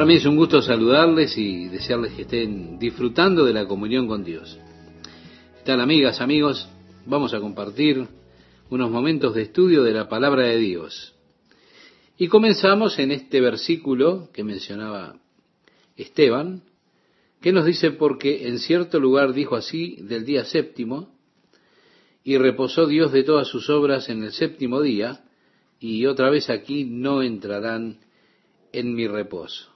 Para mí es un gusto saludarles y desearles que estén disfrutando de la comunión con Dios. ¿Qué tal amigas, amigos? Vamos a compartir unos momentos de estudio de la palabra de Dios. Y comenzamos en este versículo que mencionaba Esteban, que nos dice, porque en cierto lugar dijo así del día séptimo, y reposó Dios de todas sus obras en el séptimo día, y otra vez aquí no entrarán en mi reposo.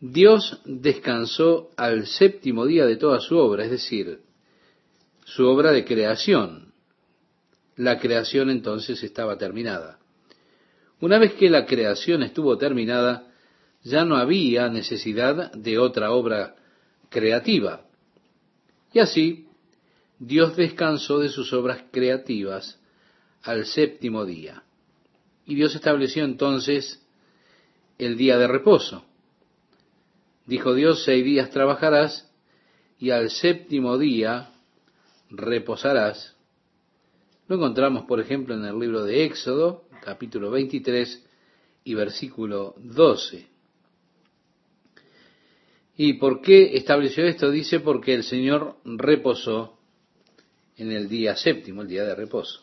Dios descansó al séptimo día de toda su obra, es decir, su obra de creación. La creación entonces estaba terminada. Una vez que la creación estuvo terminada, ya no había necesidad de otra obra creativa. Y así, Dios descansó de sus obras creativas al séptimo día. Y Dios estableció entonces el día de reposo. Dijo Dios, seis días trabajarás y al séptimo día reposarás. Lo encontramos, por ejemplo, en el libro de Éxodo, capítulo 23 y versículo 12. ¿Y por qué estableció esto? Dice porque el Señor reposó en el día séptimo, el día de reposo.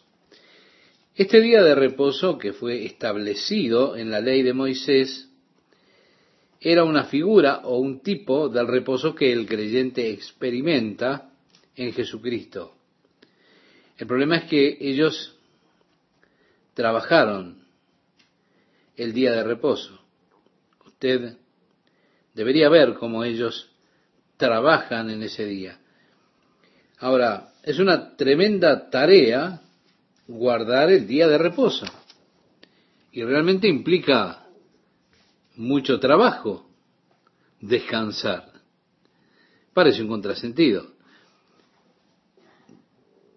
Este día de reposo que fue establecido en la ley de Moisés era una figura o un tipo del reposo que el creyente experimenta en Jesucristo. El problema es que ellos trabajaron el día de reposo. Usted debería ver cómo ellos trabajan en ese día. Ahora, es una tremenda tarea guardar el día de reposo. Y realmente implica mucho trabajo descansar. Parece un contrasentido.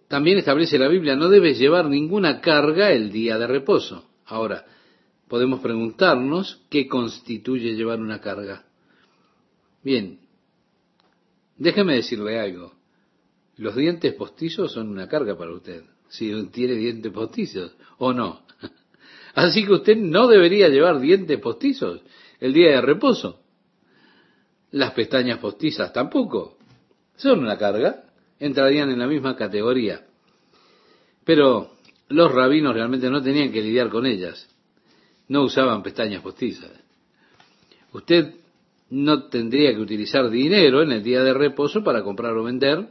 También establece la Biblia, no debes llevar ninguna carga el día de reposo. Ahora, podemos preguntarnos qué constituye llevar una carga. Bien, déjeme decirle algo. Los dientes postizos son una carga para usted, si tiene dientes postizos o no. Así que usted no debería llevar dientes postizos el día de reposo. Las pestañas postizas tampoco. Son una carga, entrarían en la misma categoría. Pero los rabinos realmente no tenían que lidiar con ellas. No usaban pestañas postizas. Usted no tendría que utilizar dinero en el día de reposo para comprar o vender.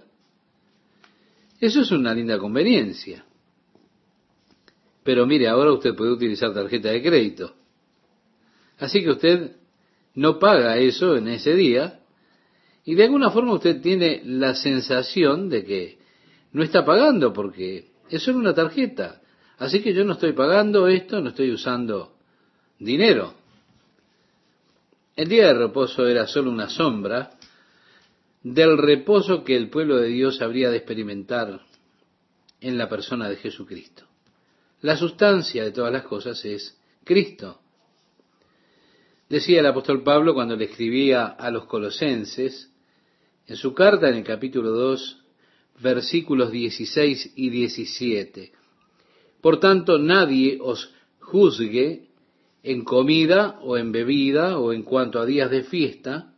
Eso es una linda conveniencia. Pero mire, ahora usted puede utilizar tarjeta de crédito. Así que usted no paga eso en ese día y de alguna forma usted tiene la sensación de que no está pagando porque eso es una tarjeta. Así que yo no estoy pagando esto, no estoy usando dinero. El día de reposo era solo una sombra del reposo que el pueblo de Dios habría de experimentar en la persona de Jesucristo. La sustancia de todas las cosas es Cristo. Decía el apóstol Pablo cuando le escribía a los colosenses, en su carta en el capítulo 2, versículos 16 y 17. Por tanto, nadie os juzgue en comida o en bebida o en cuanto a días de fiesta,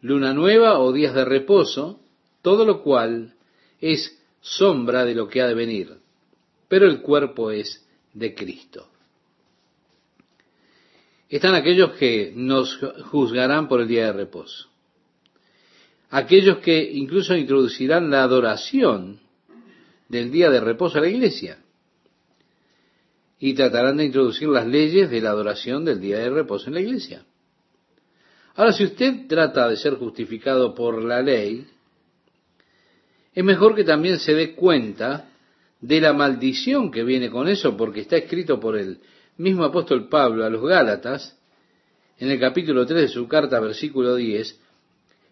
luna nueva o días de reposo, todo lo cual es sombra de lo que ha de venir, pero el cuerpo es de Cristo. Están aquellos que nos juzgarán por el día de reposo, aquellos que incluso introducirán la adoración del día de reposo a la iglesia y tratarán de introducir las leyes de la adoración del día de reposo en la iglesia. Ahora, si usted trata de ser justificado por la ley, es mejor que también se dé cuenta de la maldición que viene con eso, porque está escrito por el mismo apóstol Pablo a los Gálatas, en el capítulo 3 de su carta, versículo 10,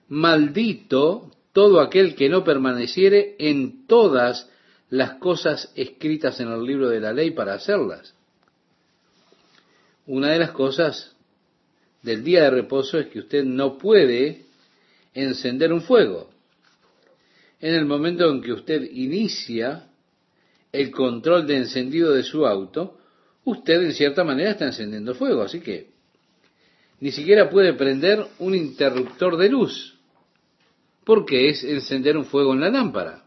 maldito todo aquel que no permaneciere en todas las cosas escritas en el libro de la ley para hacerlas. Una de las cosas del día de reposo es que usted no puede encender un fuego. En el momento en que usted inicia el control de encendido de su auto, usted en cierta manera está encendiendo fuego. Así que ni siquiera puede prender un interruptor de luz, porque es encender un fuego en la lámpara.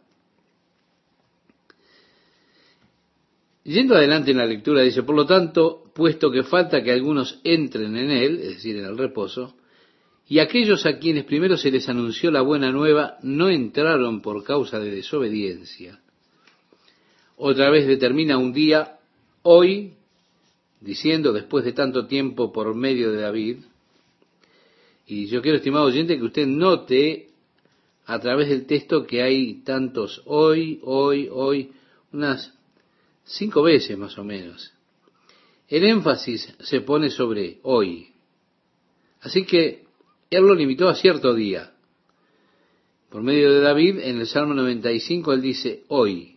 Yendo adelante en la lectura, dice, por lo tanto, puesto que falta que algunos entren en él, es decir, en el reposo, y aquellos a quienes primero se les anunció la buena nueva no entraron por causa de desobediencia. Otra vez determina un día, hoy, diciendo después de tanto tiempo por medio de David, y yo quiero, estimado oyente, que usted note a través del texto que hay tantos hoy, hoy, hoy, unas cinco veces más o menos. El énfasis se pone sobre hoy. Así que él lo limitó a cierto día. Por medio de David, en el Salmo 95, él dice hoy.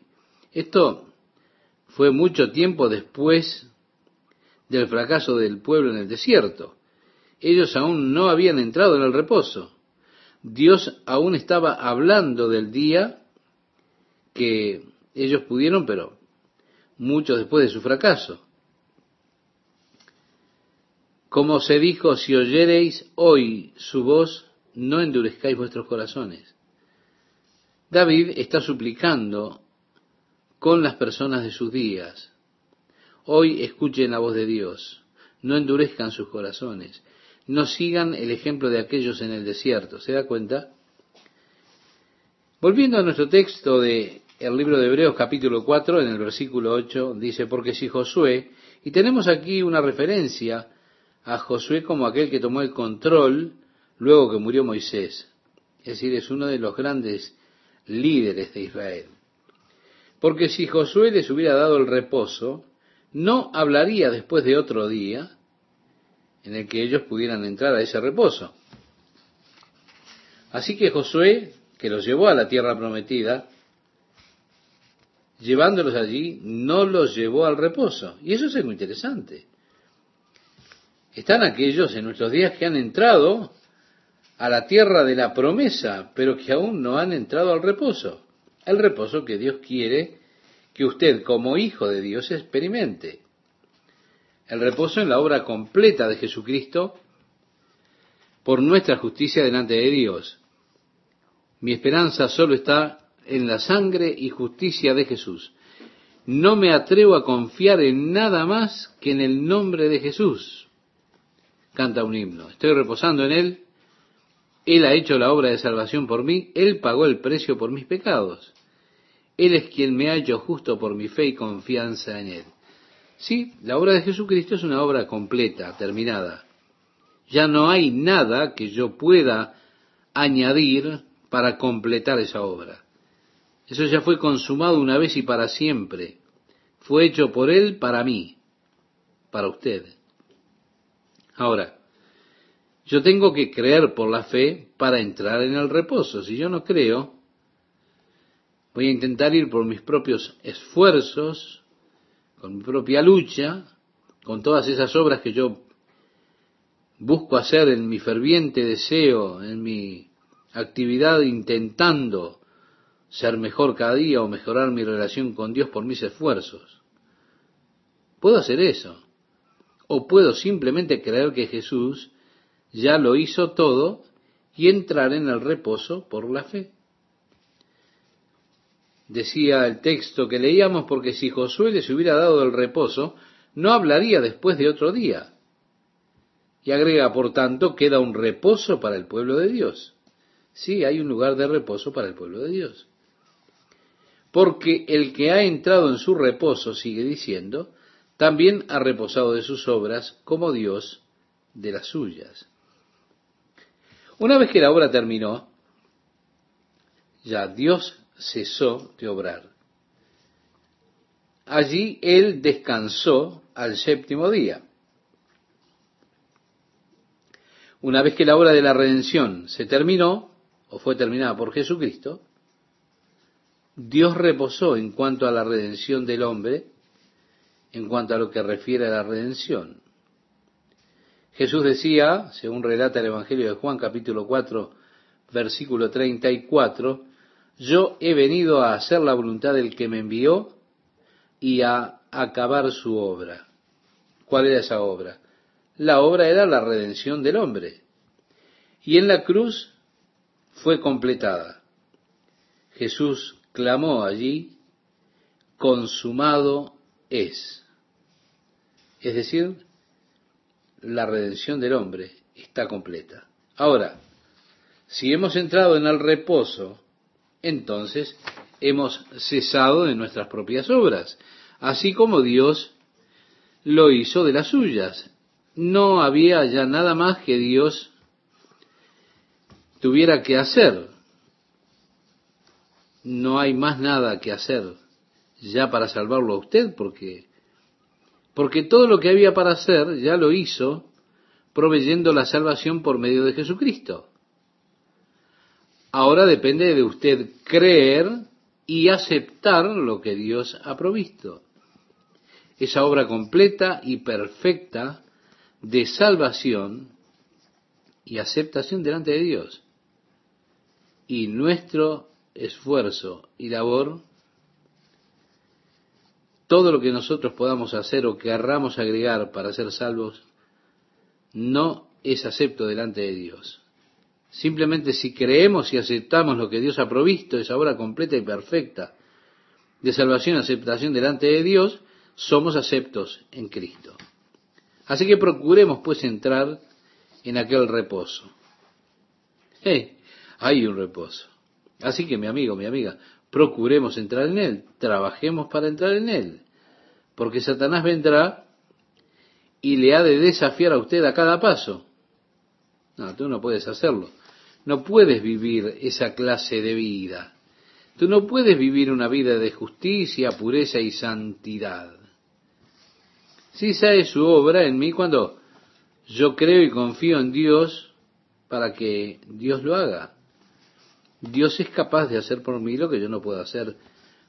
Esto fue mucho tiempo después del fracaso del pueblo en el desierto. Ellos aún no habían entrado en el reposo. Dios aún estaba hablando del día que ellos pudieron, pero mucho después de su fracaso. Como se dijo, si oyereis hoy su voz, no endurezcáis vuestros corazones. David está suplicando con las personas de sus días. Hoy escuchen la voz de Dios, no endurezcan sus corazones, no sigan el ejemplo de aquellos en el desierto. ¿Se da cuenta? Volviendo a nuestro texto de el libro de Hebreos capítulo 4, en el versículo 8, dice, porque si Josué, y tenemos aquí una referencia a Josué como aquel que tomó el control luego que murió Moisés, es decir, es uno de los grandes líderes de Israel. Porque si Josué les hubiera dado el reposo, no hablaría después de otro día en el que ellos pudieran entrar a ese reposo. Así que Josué, que los llevó a la tierra prometida, llevándolos allí, no los llevó al reposo. Y eso es muy interesante. Están aquellos en nuestros días que han entrado a la tierra de la promesa, pero que aún no han entrado al reposo. El reposo que Dios quiere que usted como hijo de Dios experimente. El reposo en la obra completa de Jesucristo por nuestra justicia delante de Dios. Mi esperanza solo está en la sangre y justicia de Jesús. No me atrevo a confiar en nada más que en el nombre de Jesús. Canta un himno. Estoy reposando en Él. Él ha hecho la obra de salvación por mí. Él pagó el precio por mis pecados. Él es quien me ha hecho justo por mi fe y confianza en Él. Sí, la obra de Jesucristo es una obra completa, terminada. Ya no hay nada que yo pueda añadir para completar esa obra. Eso ya fue consumado una vez y para siempre. Fue hecho por Él para mí, para usted. Ahora, yo tengo que creer por la fe para entrar en el reposo. Si yo no creo, voy a intentar ir por mis propios esfuerzos, con mi propia lucha, con todas esas obras que yo busco hacer en mi ferviente deseo, en mi actividad intentando ser mejor cada día o mejorar mi relación con Dios por mis esfuerzos. Puedo hacer eso. O puedo simplemente creer que Jesús ya lo hizo todo y entrar en el reposo por la fe. Decía el texto que leíamos, porque si Josué les hubiera dado el reposo, no hablaría después de otro día. Y agrega, por tanto, queda un reposo para el pueblo de Dios. Sí, hay un lugar de reposo para el pueblo de Dios porque el que ha entrado en su reposo, sigue diciendo, también ha reposado de sus obras como Dios de las suyas. Una vez que la obra terminó, ya Dios cesó de obrar. Allí Él descansó al séptimo día. Una vez que la obra de la redención se terminó, o fue terminada por Jesucristo, Dios reposó en cuanto a la redención del hombre, en cuanto a lo que refiere a la redención. Jesús decía, según relata el Evangelio de Juan capítulo 4, versículo 34, yo he venido a hacer la voluntad del que me envió y a acabar su obra. ¿Cuál era esa obra? la obra era la redención del hombre. Y en la cruz fue completada. Jesús clamó allí, consumado es. Es decir, la redención del hombre está completa. Ahora, si hemos entrado en el reposo, entonces hemos cesado de nuestras propias obras, así como Dios lo hizo de las suyas. No había ya nada más que Dios tuviera que hacer. No hay más nada que hacer ya para salvarlo a usted, porque porque todo lo que había para hacer ya lo hizo proveyendo la salvación por medio de Jesucristo. Ahora depende de usted creer y aceptar lo que Dios ha provisto. Esa obra completa y perfecta de salvación y aceptación delante de Dios. Y nuestro esfuerzo y labor todo lo que nosotros podamos hacer o querramos agregar para ser salvos no es acepto delante de Dios. Simplemente si creemos y aceptamos lo que Dios ha provisto, esa obra completa y perfecta de salvación y aceptación delante de Dios, somos aceptos en Cristo. Así que procuremos pues entrar en aquel reposo. ¡Eh! Hay un reposo. Así que mi amigo, mi amiga, procuremos entrar en él, trabajemos para entrar en él, porque Satanás vendrá y le ha de desafiar a usted a cada paso. No, tú no puedes hacerlo. No puedes vivir esa clase de vida. Tú no puedes vivir una vida de justicia, pureza y santidad. Si esa es su obra en mí cuando yo creo y confío en Dios para que Dios lo haga. Dios es capaz de hacer por mí lo que yo no puedo hacer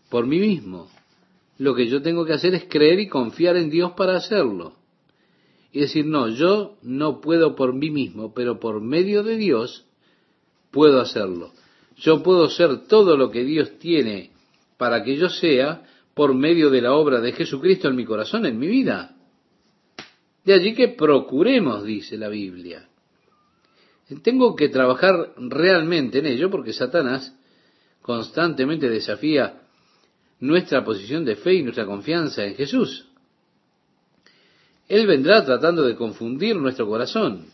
por mí mismo. Lo que yo tengo que hacer es creer y confiar en Dios para hacerlo. Y decir, no, yo no puedo por mí mismo, pero por medio de Dios puedo hacerlo. Yo puedo ser todo lo que Dios tiene para que yo sea por medio de la obra de Jesucristo en mi corazón, en mi vida. De allí que procuremos, dice la Biblia. Tengo que trabajar realmente en ello porque Satanás constantemente desafía nuestra posición de fe y nuestra confianza en Jesús. Él vendrá tratando de confundir nuestro corazón,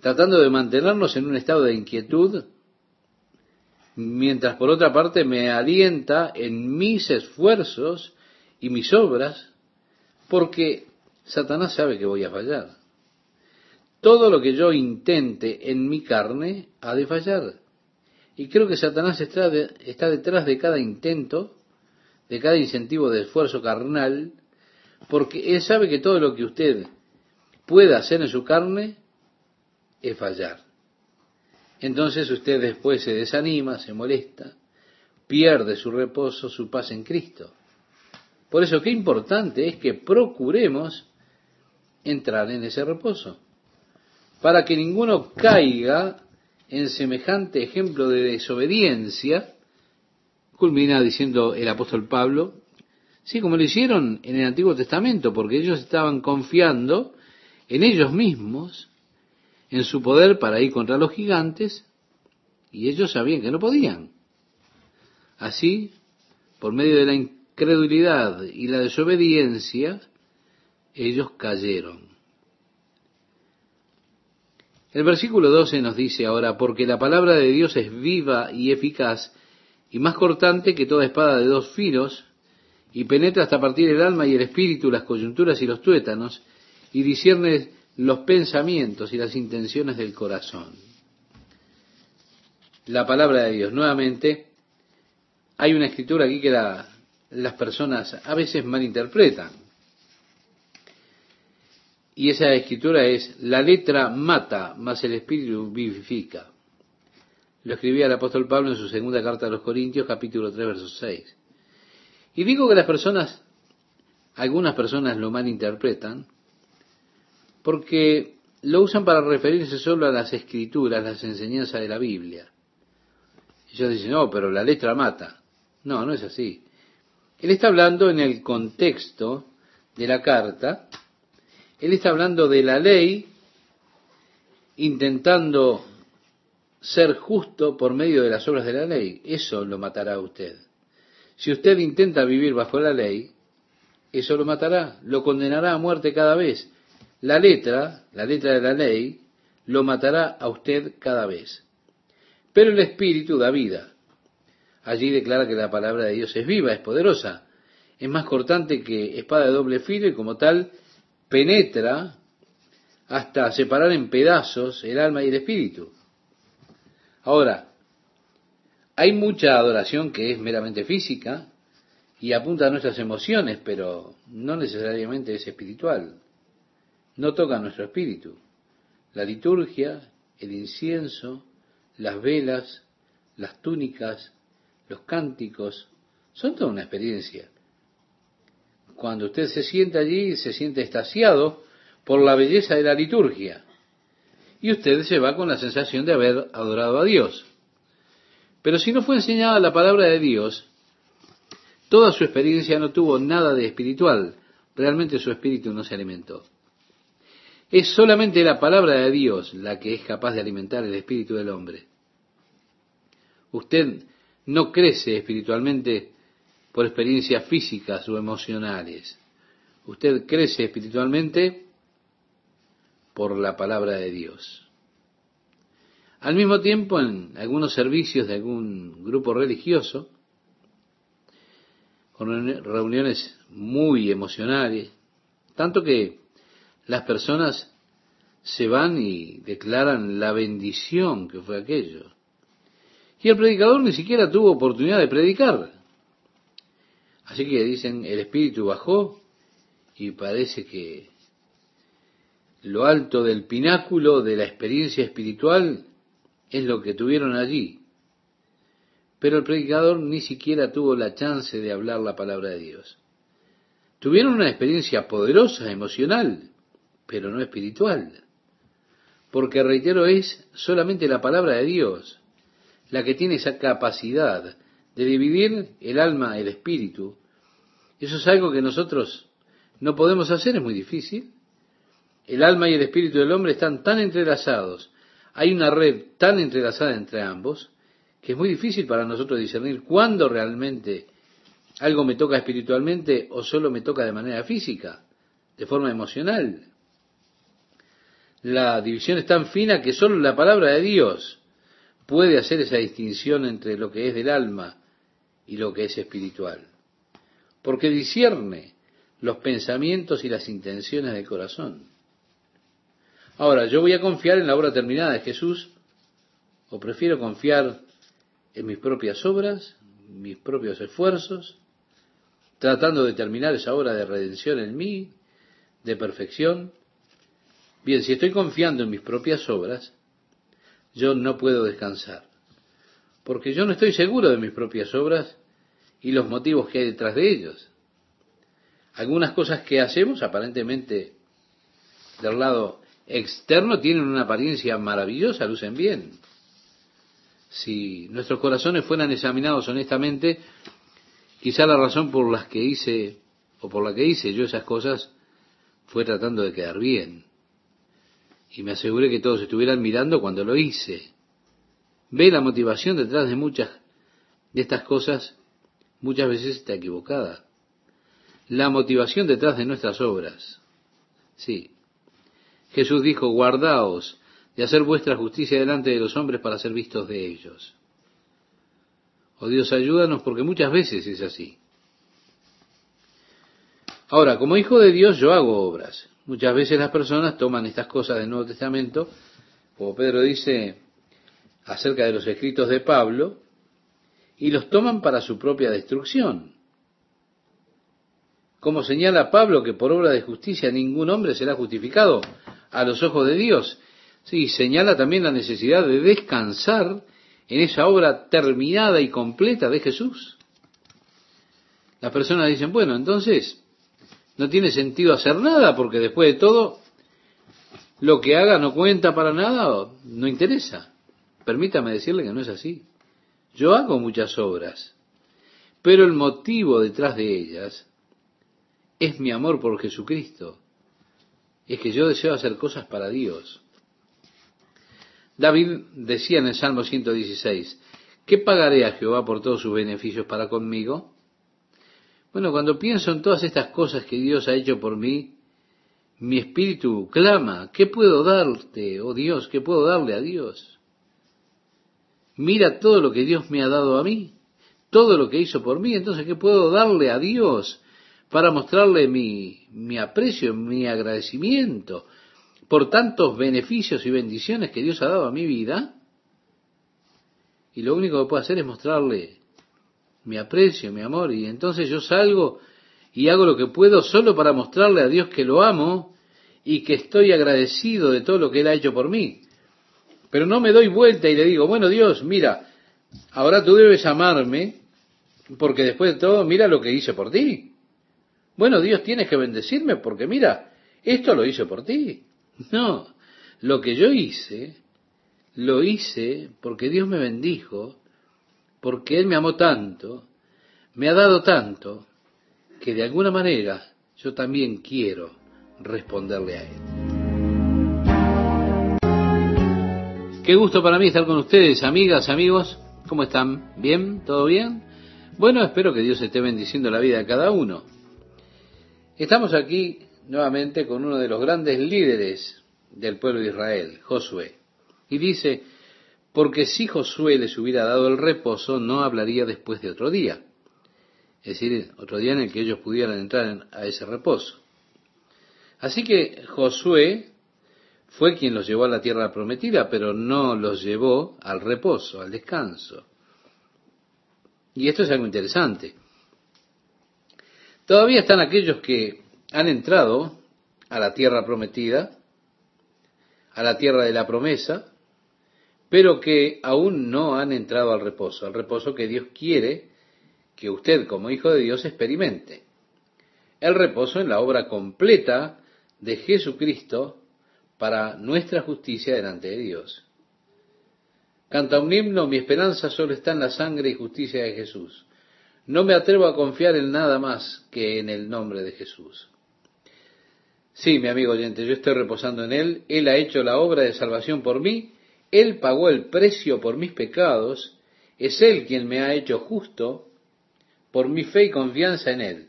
tratando de mantenernos en un estado de inquietud, mientras por otra parte me alienta en mis esfuerzos y mis obras, porque Satanás sabe que voy a fallar todo lo que yo intente en mi carne ha de fallar. Y creo que Satanás está, está detrás de cada intento, de cada incentivo de esfuerzo carnal, porque él sabe que todo lo que usted pueda hacer en su carne fallar. Entonces usted después se desanima, se molesta, pierde su reposo, su paz en Cristo. Por eso qué importante es que procuremos entrar en ese reposo para que ninguno caiga en semejante ejemplo de desobediencia, culmina diciendo el apóstol Pablo, sí, como lo hicieron en el Antiguo Testamento, porque ellos estaban confiando en ellos mismos, en su poder para ir contra los gigantes, y ellos sabían que no podían. Así, por medio de la incredulidad y la desobediencia, ellos cayeron. El versículo 12 nos dice ahora, porque la palabra de Dios es viva y eficaz y más cortante que toda espada de dos filos y penetra hasta partir el alma y el espíritu, las coyunturas y los tuétanos y discierne los pensamientos y las intenciones del corazón. La palabra de Dios. Nuevamente, hay una escritura aquí que las personas a veces malinterpretan. Y esa escritura es, la letra mata, mas el espíritu vivifica. Lo escribía el apóstol Pablo en su segunda carta a los Corintios, capítulo 3, verso 6. Y digo que las personas, algunas personas lo malinterpretan, porque lo usan para referirse solo a las escrituras, las enseñanzas de la Biblia. Ellos dicen, no, pero la letra mata. No, no es así. Él está hablando en el contexto de la carta, Él está hablando de la ley, intentando ser justo por medio de las obras de la ley. Eso lo matará a usted. Si usted intenta vivir bajo la ley, eso lo matará, lo condenará a muerte cada vez. La letra, la letra de la ley, lo matará a usted cada vez. Pero el Espíritu da vida. Allí declara que la palabra de Dios es viva, es poderosa, es más cortante que espada de doble filo y como tal penetra hasta separar en pedazos el alma y el espíritu. Ahora, hay mucha adoración que es meramente física y apunta a nuestras emociones, pero no necesariamente es espiritual. No toca nuestro espíritu. La liturgia, el incienso, las velas, las túnicas, los cánticos, son toda una experiencia. Cuando usted se sienta allí, se siente estasiado por la belleza de la liturgia. Y usted se va con la sensación de haber adorado a Dios. Pero si no fue enseñada la palabra de Dios, toda su experiencia no tuvo nada de espiritual. Realmente su espíritu no se alimentó. Es solamente la palabra de Dios la que es capaz de alimentar el espíritu del hombre. Usted no crece espiritualmente por experiencias físicas o emocionales. Usted crece espiritualmente por la palabra de Dios. Al mismo tiempo, en algunos servicios de algún grupo religioso, con reuniones muy emocionales, tanto que las personas se van y declaran la bendición que fue aquello. Y el predicador ni siquiera tuvo oportunidad de predicar. Así que dicen, el espíritu bajó y parece que lo alto del pináculo de la experiencia espiritual es lo que tuvieron allí. Pero el predicador ni siquiera tuvo la chance de hablar la palabra de Dios. Tuvieron una experiencia poderosa, emocional, pero no espiritual. Porque, reitero, es solamente la palabra de Dios la que tiene esa capacidad de dividir el alma, el espíritu. Eso es algo que nosotros no podemos hacer, es muy difícil. El alma y el espíritu del hombre están tan entrelazados, hay una red tan entrelazada entre ambos, que es muy difícil para nosotros discernir cuándo realmente algo me toca espiritualmente o solo me toca de manera física, de forma emocional la división es tan fina que solo la palabra de Dios puede hacer esa distinción entre lo que es del alma y lo que es espiritual. Porque discierne los pensamientos y las intenciones del corazón. Ahora, ¿yo voy a confiar en la obra terminada de Jesús o prefiero confiar en mis propias obras, mis propios esfuerzos, tratando de terminar esa obra de redención en mí, de perfección? Bien, si estoy confiando en mis propias obras, yo no puedo descansar, porque yo no estoy seguro de mis propias obras y los motivos que hay detrás de ellos. Algunas cosas que hacemos, aparentemente del lado externo, tienen una apariencia maravillosa, lucen bien. Si nuestros corazones fueran examinados honestamente, quizá la razón por las que hice o por la que hice yo esas cosas fue tratando de quedar bien y me aseguré que todos estuvieran mirando cuando lo hice. Ve la motivación detrás de muchas de estas cosas, muchas veces está equivocada. La motivación detrás de nuestras obras. Sí. Jesús dijo, guardaos de hacer vuestra justicia delante de los hombres para ser vistos de ellos. Oh Dios, ayúdanos porque muchas veces es así. Ahora, como hijo de Dios yo hago obras. Muchas veces las personas toman estas cosas del Nuevo Testamento, como Pedro dice acerca de los escritos de Pablo, y los toman para su propia destrucción. Como señala Pablo que por obra de justicia ningún hombre será justificado a los ojos de Dios. Sí, señala también la necesidad de descansar en esa obra terminada y completa de Jesús. Las personas dicen, bueno, entonces, no tiene sentido hacer nada porque después de todo, lo que haga no cuenta para nada o no interesa. Permítame decirle que no es así. Yo hago muchas obras, pero el motivo detrás de ellas es mi amor por Jesucristo. es que yo deseo hacer cosas para Dios. David decía en el Salmo 116, ¿qué pagaré a Jehová por todos sus beneficios para conmigo? Bueno, cuando pienso en todas estas cosas que Dios ha hecho por mí, mi espíritu clama, ¿qué puedo darte, oh Dios? ¿Qué puedo darle a Dios? Mira todo lo que Dios me ha dado a mí, todo lo que hizo por mí, entonces ¿qué puedo darle a Dios para mostrarle mi, mi aprecio, mi agradecimiento por tantos beneficios y bendiciones que Dios ha dado a mi vida? Y lo único que puedo hacer es mostrarle mi aprecio, mi amor, y entonces yo salgo y hago lo que puedo solo para mostrarle a Dios que lo amo y que estoy agradecido de todo lo que Él ha hecho por mí. Pero no me doy vuelta y le digo, bueno Dios, mira, ahora tú debes amarme porque después de todo, mira lo que hice por ti. Bueno Dios, tienes que bendecirme porque mira, esto lo hice por ti. No, lo que yo hice, lo hice porque Dios me bendijo, porque Él me amó tanto, me ha dado tanto, que de alguna manera yo también quiero responderle a Él. Qué gusto para mí estar con ustedes, amigas, amigos. ¿Cómo están? ¿Bien? ¿Todo bien? Bueno, espero que Dios esté bendiciendo la vida de cada uno. Estamos aquí nuevamente con uno de los grandes líderes del pueblo de Israel, Josué. Y dice, porque si Josué les hubiera dado el reposo, no hablaría después de otro día es decir, otro día en el que ellos pudieran entrar a ese reposo. Así que Josué fue quien los llevó a la tierra prometida, pero no los llevó al reposo, al descanso. Y esto es algo interesante. Todavía están aquellos que han entrado a la tierra prometida, a la tierra de la promesa, pero que aún no han entrado al reposo, al reposo que Dios quiere que usted como hijo de Dios experimente. El reposo en la obra completa de Jesucristo para nuestra justicia delante de Dios. Canta un himno, mi esperanza solo está en la sangre y justicia de Jesús. No me atrevo a confiar en nada más que en el nombre de Jesús. Sí, mi amigo oyente, yo estoy reposando en Él. Él ha hecho la obra de salvación por mí. Él pagó el precio por mis pecados. Es Él quien me ha hecho justo por mi fe y confianza en Él.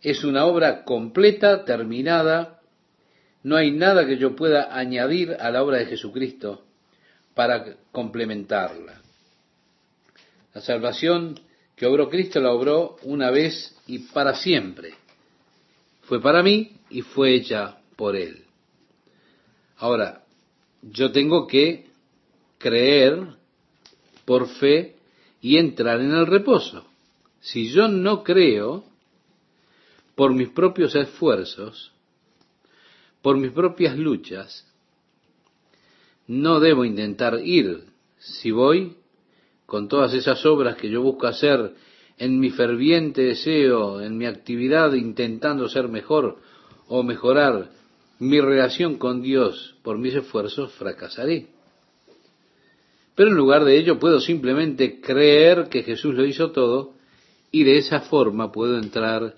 Es una obra completa, terminada. No hay nada que yo pueda añadir a la obra de Jesucristo para complementarla. La salvación que obró Cristo la obró una vez y para siempre. Fue para mí y fue hecha por Él. Ahora, yo tengo que creer por fe y entrar en el reposo. Si yo no creo por mis propios esfuerzos, por mis propias luchas, no debo intentar ir. Si voy con todas esas obras que yo busco hacer en mi ferviente deseo, en mi actividad intentando ser mejor o mejorar mi relación con Dios por mis esfuerzos, fracasaré. Pero en lugar de ello puedo simplemente creer que Jesús lo hizo todo y de esa forma puedo entrar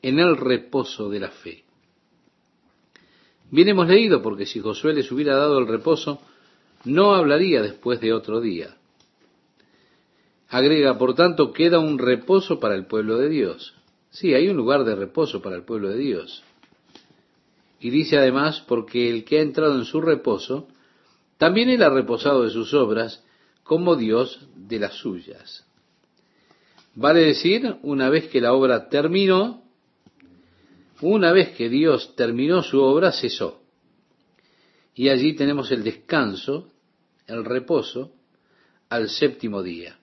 en el reposo de la fe. Bien hemos leído, porque si Josué les hubiera dado el reposo, no hablaría después de otro día. Agrega, por tanto, queda un reposo para el pueblo de Dios. Sí, hay un lugar de reposo para el pueblo de Dios. Y dice además, porque el que ha entrado en su reposo, también él ha reposado de sus obras, como Dios de las suyas. Vale decir, una vez que la obra terminó, una vez que Dios terminó su obra, cesó. Y allí tenemos el descanso, el reposo, al séptimo día.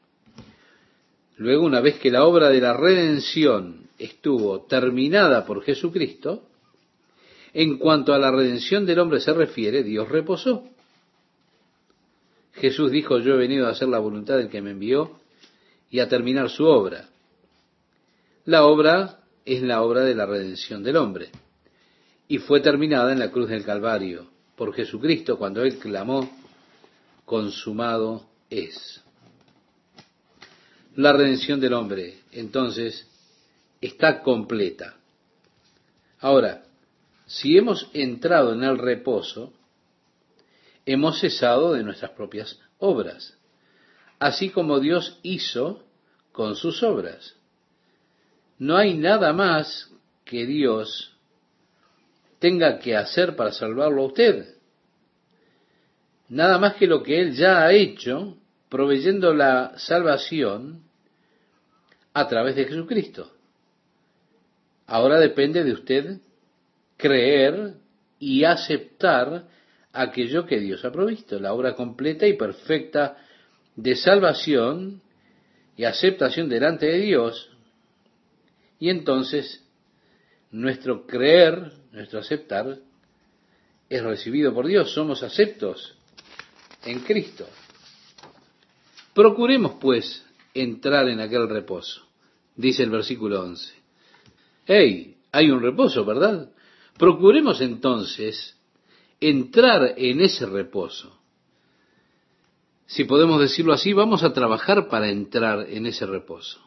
Luego, una vez que la obra de la redención estuvo terminada por Jesucristo, en cuanto a la redención del hombre se refiere, Dios reposó. Jesús dijo, yo he venido a hacer la voluntad del que me envió y a terminar su obra. La obra es la obra de la redención del hombre y fue terminada en la cruz del Calvario por Jesucristo cuando Él clamó, consumado es. La redención del hombre, entonces, está completa. Ahora, Si hemos entrado en el reposo, hemos cesado de nuestras propias obras, así como Dios hizo con sus obras. No hay nada más que Dios tenga que hacer para salvarlo a usted. Nada más que lo que Él ya ha hecho, proveyendo la salvación a través de Jesucristo. Ahora depende de usted creer y aceptar aquello que Dios ha provisto, la obra completa y perfecta de salvación y aceptación delante de Dios. Y entonces nuestro creer, nuestro aceptar, es recibido por Dios, somos aceptos en Cristo. Procuremos pues entrar en aquel reposo, dice el versículo 11. Hey, hay un reposo, ¿verdad? Procuremos entonces entrar en ese reposo. Si podemos decirlo así, vamos a trabajar para entrar en ese reposo.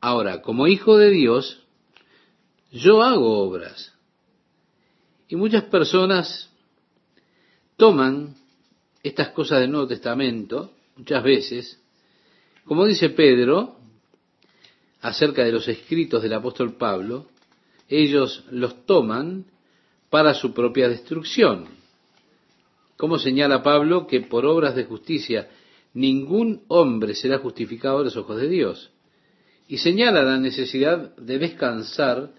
Ahora, como hijo de Dios, yo hago obras. Y muchas personas toman estas cosas del Nuevo Testamento, muchas veces, como dice Pedro, acerca de los escritos del apóstol Pablo, ellos los toman para su propia destrucción. Como señala Pablo que por obras de justicia ningún hombre será justificado a los ojos de Dios. Y señala la necesidad de descansar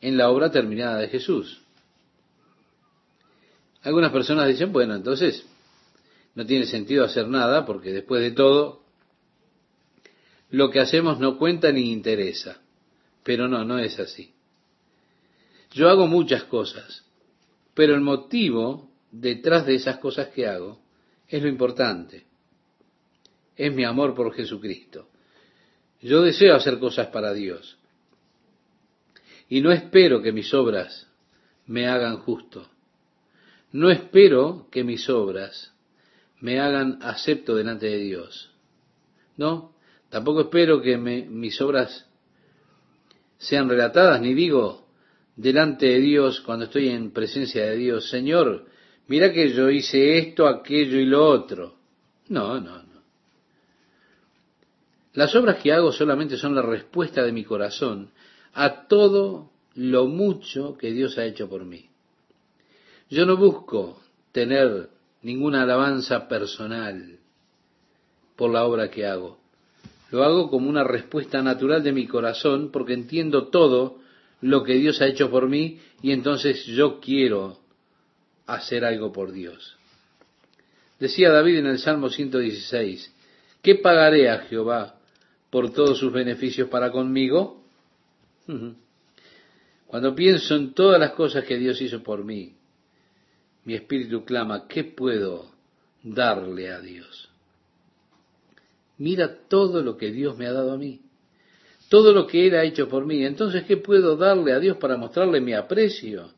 en la obra terminada de Jesús. Algunas personas dicen, bueno, entonces no tiene sentido hacer nada porque después de todo lo que hacemos no cuenta ni interesa. Pero no, no es así. Yo hago muchas cosas, pero el motivo detrás de esas cosas que hago es lo importante. Es mi amor por Jesucristo. Yo deseo hacer cosas para Dios. Y no espero que mis obras me hagan justo. No espero que mis obras me hagan acepto delante de Dios. No, tampoco espero que mis obras sean relatadas, ni digo, delante de Dios, cuando estoy en presencia de Dios, Señor, mira que yo hice esto, aquello y lo otro. No, no, no. Las obras que hago solamente son la respuesta de mi corazón a todo lo mucho que Dios ha hecho por mí. Yo no busco tener ninguna alabanza personal por la obra que hago. Lo hago como una respuesta natural de mi corazón porque entiendo todo lo que Dios ha hecho por mí y entonces yo quiero hacer algo por Dios. Decía David en el Salmo 116, ¿qué pagaré a Jehová por todos sus beneficios para conmigo? Cuando pienso en todas las cosas que Dios hizo por mí, mi espíritu clama, ¿qué puedo darle a Dios? Mira todo lo que Dios me ha dado a mí todo lo que Él ha hecho por mí. Entonces, ¿qué puedo darle a Dios para mostrarle mi aprecio?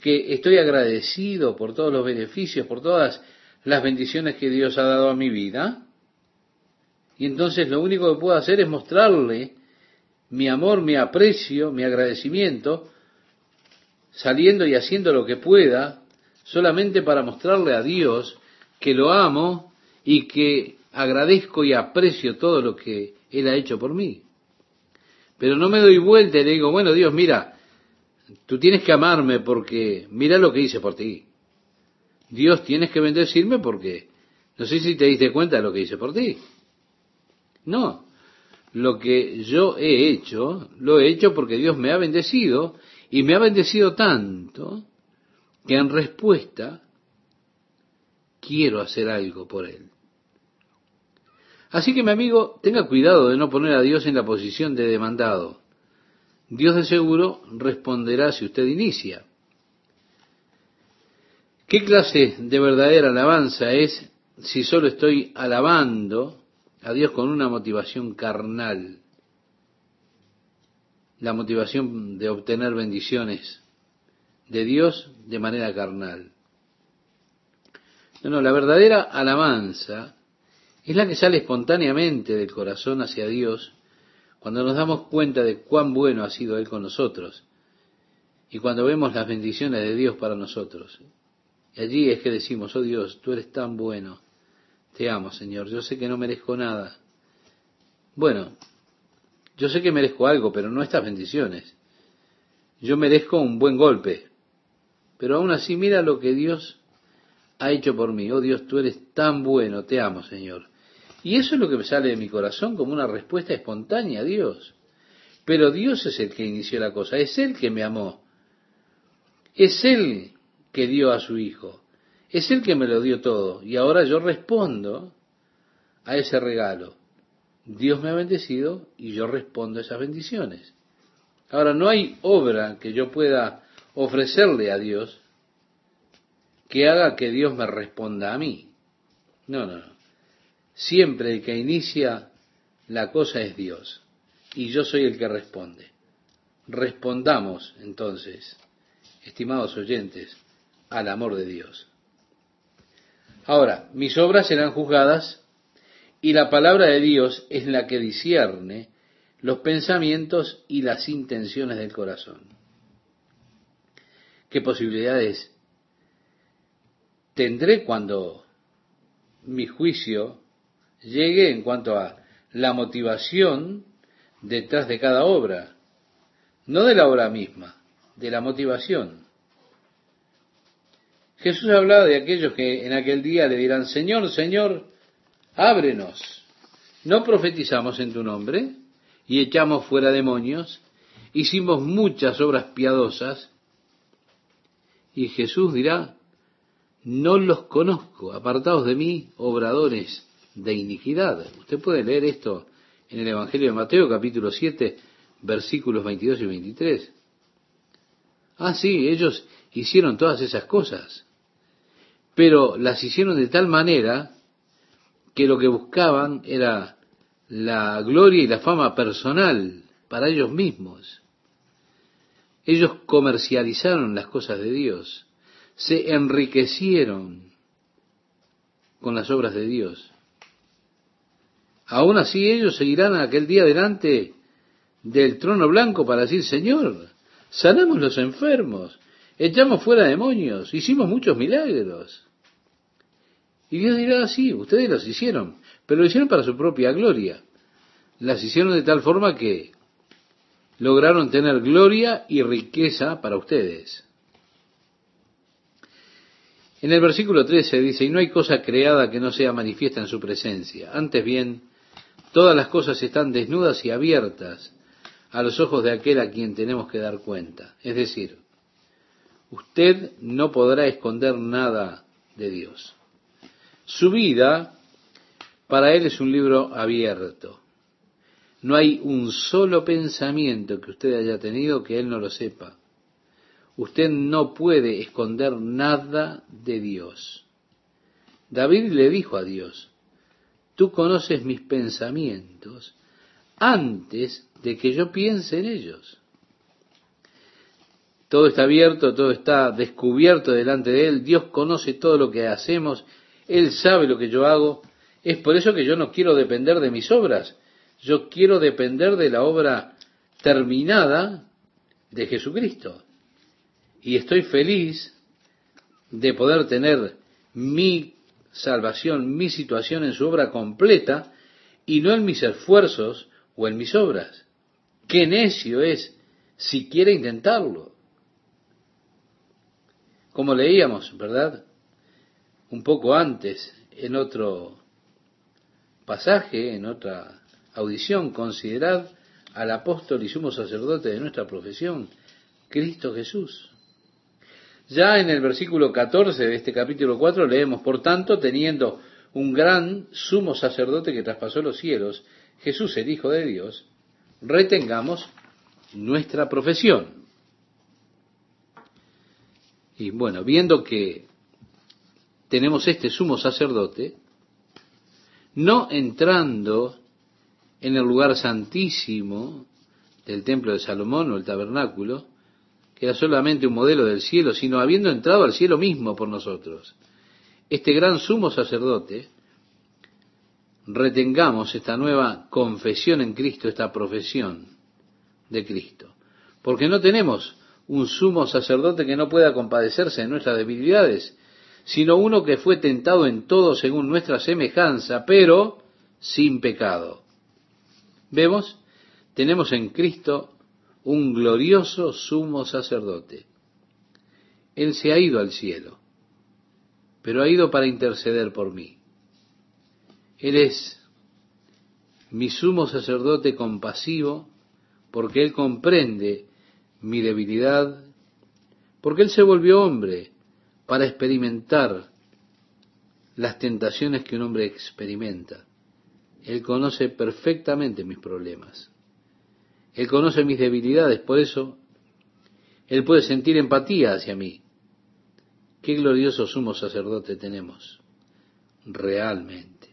Que estoy agradecido por todos los beneficios, por todas las bendiciones que Dios ha dado a mi vida. Y entonces lo único que puedo hacer es mostrarle mi amor, mi aprecio, mi agradecimiento, saliendo y haciendo lo que pueda, solamente para mostrarle a Dios que lo amo y que agradezco y aprecio todo lo que Él ha hecho por mí. Pero no me doy vuelta y le digo, bueno Dios, mira, tú tienes que amarme porque mira lo que hice por ti. Dios, tienes que bendecirme porque no sé si te diste cuenta de lo que hice por ti. No, lo que yo he hecho, lo he hecho porque Dios me ha bendecido y me ha bendecido tanto que en respuesta quiero hacer algo por Él. Así que mi amigo, tenga cuidado de no poner a Dios en la posición de demandado. Dios de seguro responderá si usted inicia. ¿Qué clase de verdadera alabanza es si solo estoy alabando a Dios con una motivación carnal? La motivación de obtener bendiciones de Dios de manera carnal. No, no, la verdadera alabanza es la que sale espontáneamente del corazón hacia Dios cuando nos damos cuenta de cuán bueno ha sido Él con nosotros y cuando vemos las bendiciones de Dios para nosotros. Y allí es que decimos, oh Dios, tú eres tan bueno, te amo Señor, yo sé que no merezco nada. Bueno, yo sé que merezco algo, pero no estas bendiciones. Yo merezco un buen golpe, pero aún así mira lo que Dios ha hecho por mí. Oh Dios, tú eres tan bueno, te amo Señor. Y eso es lo que me sale de mi corazón como una respuesta espontánea a Dios. Pero Dios es el que inició la cosa, es Él que me amó. Es Él que dio a su Hijo. Es Él que me lo dio todo. Y ahora yo respondo a ese regalo. Dios me ha bendecido y yo respondo a esas bendiciones. Ahora, no hay obra que yo pueda ofrecerle a Dios que haga que Dios me responda a mí. No, no, no. Siempre el que inicia la cosa es Dios y yo soy el que responde. Respondamos entonces, estimados oyentes, al amor de Dios. Ahora, mis obras serán juzgadas y la palabra de Dios es la que discierne los pensamientos y las intenciones del corazón. ¿Qué posibilidades tendré cuando mi juicio llegue en cuanto a la motivación detrás de cada obra? No de la obra misma, de la motivación. Jesús hablaba de aquellos que en aquel día le dirán, Señor, Señor, ábrenos. ¿No profetizamos en tu nombre? Y echamos fuera demonios, hicimos muchas obras piadosas. Y Jesús dirá, no los conozco, apartados de mí, obradores de iniquidad. Usted puede leer esto en el Evangelio de Mateo, capítulo 7, versículos 22 y 23. Ah, sí, ellos hicieron todas esas cosas pero las hicieron de tal manera que lo que buscaban era la gloria y la fama personal para ellos mismos. Ellos comercializaron las cosas de Dios, se enriquecieron con las obras de Dios. Aún así ellos seguirán aquel día delante del trono blanco para decir, Señor, sanamos los enfermos, echamos fuera demonios, hicimos muchos milagros. Y Dios dirá, sí, ustedes los hicieron, pero lo hicieron para su propia gloria. Las hicieron de tal forma que lograron tener gloria y riqueza para ustedes. En el versículo 13 dice, y no hay cosa creada que no sea manifiesta en su presencia. Antes bien, todas las cosas están desnudas y abiertas a los ojos de aquel a quien tenemos que dar cuenta. Es decir, usted no podrá esconder nada de Dios. Su vida para él es un libro abierto. No hay un solo pensamiento que usted haya tenido que él no lo sepa. Usted no puede esconder nada de Dios. David le dijo a Dios, tú conoces mis pensamientos antes de que yo piense en ellos. Todo está abierto, todo está descubierto delante de Él. Dios conoce todo lo que hacemos él sabe lo que yo hago. Es por eso que yo no quiero depender de mis obras. Yo quiero depender de la obra terminada de Jesucristo. Y estoy feliz de poder tener mi salvación, mi situación en su obra completa y no en mis esfuerzos o en mis obras. Qué necio es si quiere intentarlo. Como leíamos, ¿verdad? un poco antes, en otro pasaje, en otra audición, considerad al apóstol y sumo sacerdote de nuestra profesión, Cristo Jesús. Ya en el versículo 14 de este capítulo 4 leemos, por tanto, teniendo un gran sumo sacerdote que traspasó los cielos, Jesús el Hijo de Dios, retengamos nuestra profesión. Y bueno, viendo que tenemos este sumo sacerdote, no entrando en el lugar santísimo del templo de Salomón o el tabernáculo, que era solamente un modelo del cielo, sino habiendo entrado al cielo mismo por nosotros. Este gran sumo sacerdote, retengamos esta nueva confesión en Cristo, esta profesión de Cristo, porque no tenemos un sumo sacerdote que no pueda compadecerse de nuestras debilidades, sino uno que fue tentado en todo según nuestra semejanza, pero sin pecado. Vemos, tenemos en Cristo un glorioso sumo sacerdote. Él se ha ido al cielo, pero ha ido para interceder por mí. Él es mi sumo sacerdote compasivo, porque Él comprende mi debilidad, porque Él se volvió hombre para experimentar las tentaciones que un hombre experimenta. Él conoce perfectamente mis problemas. Él conoce mis debilidades, por eso Él puede sentir empatía hacia mí. Qué glorioso sumo sacerdote tenemos, realmente.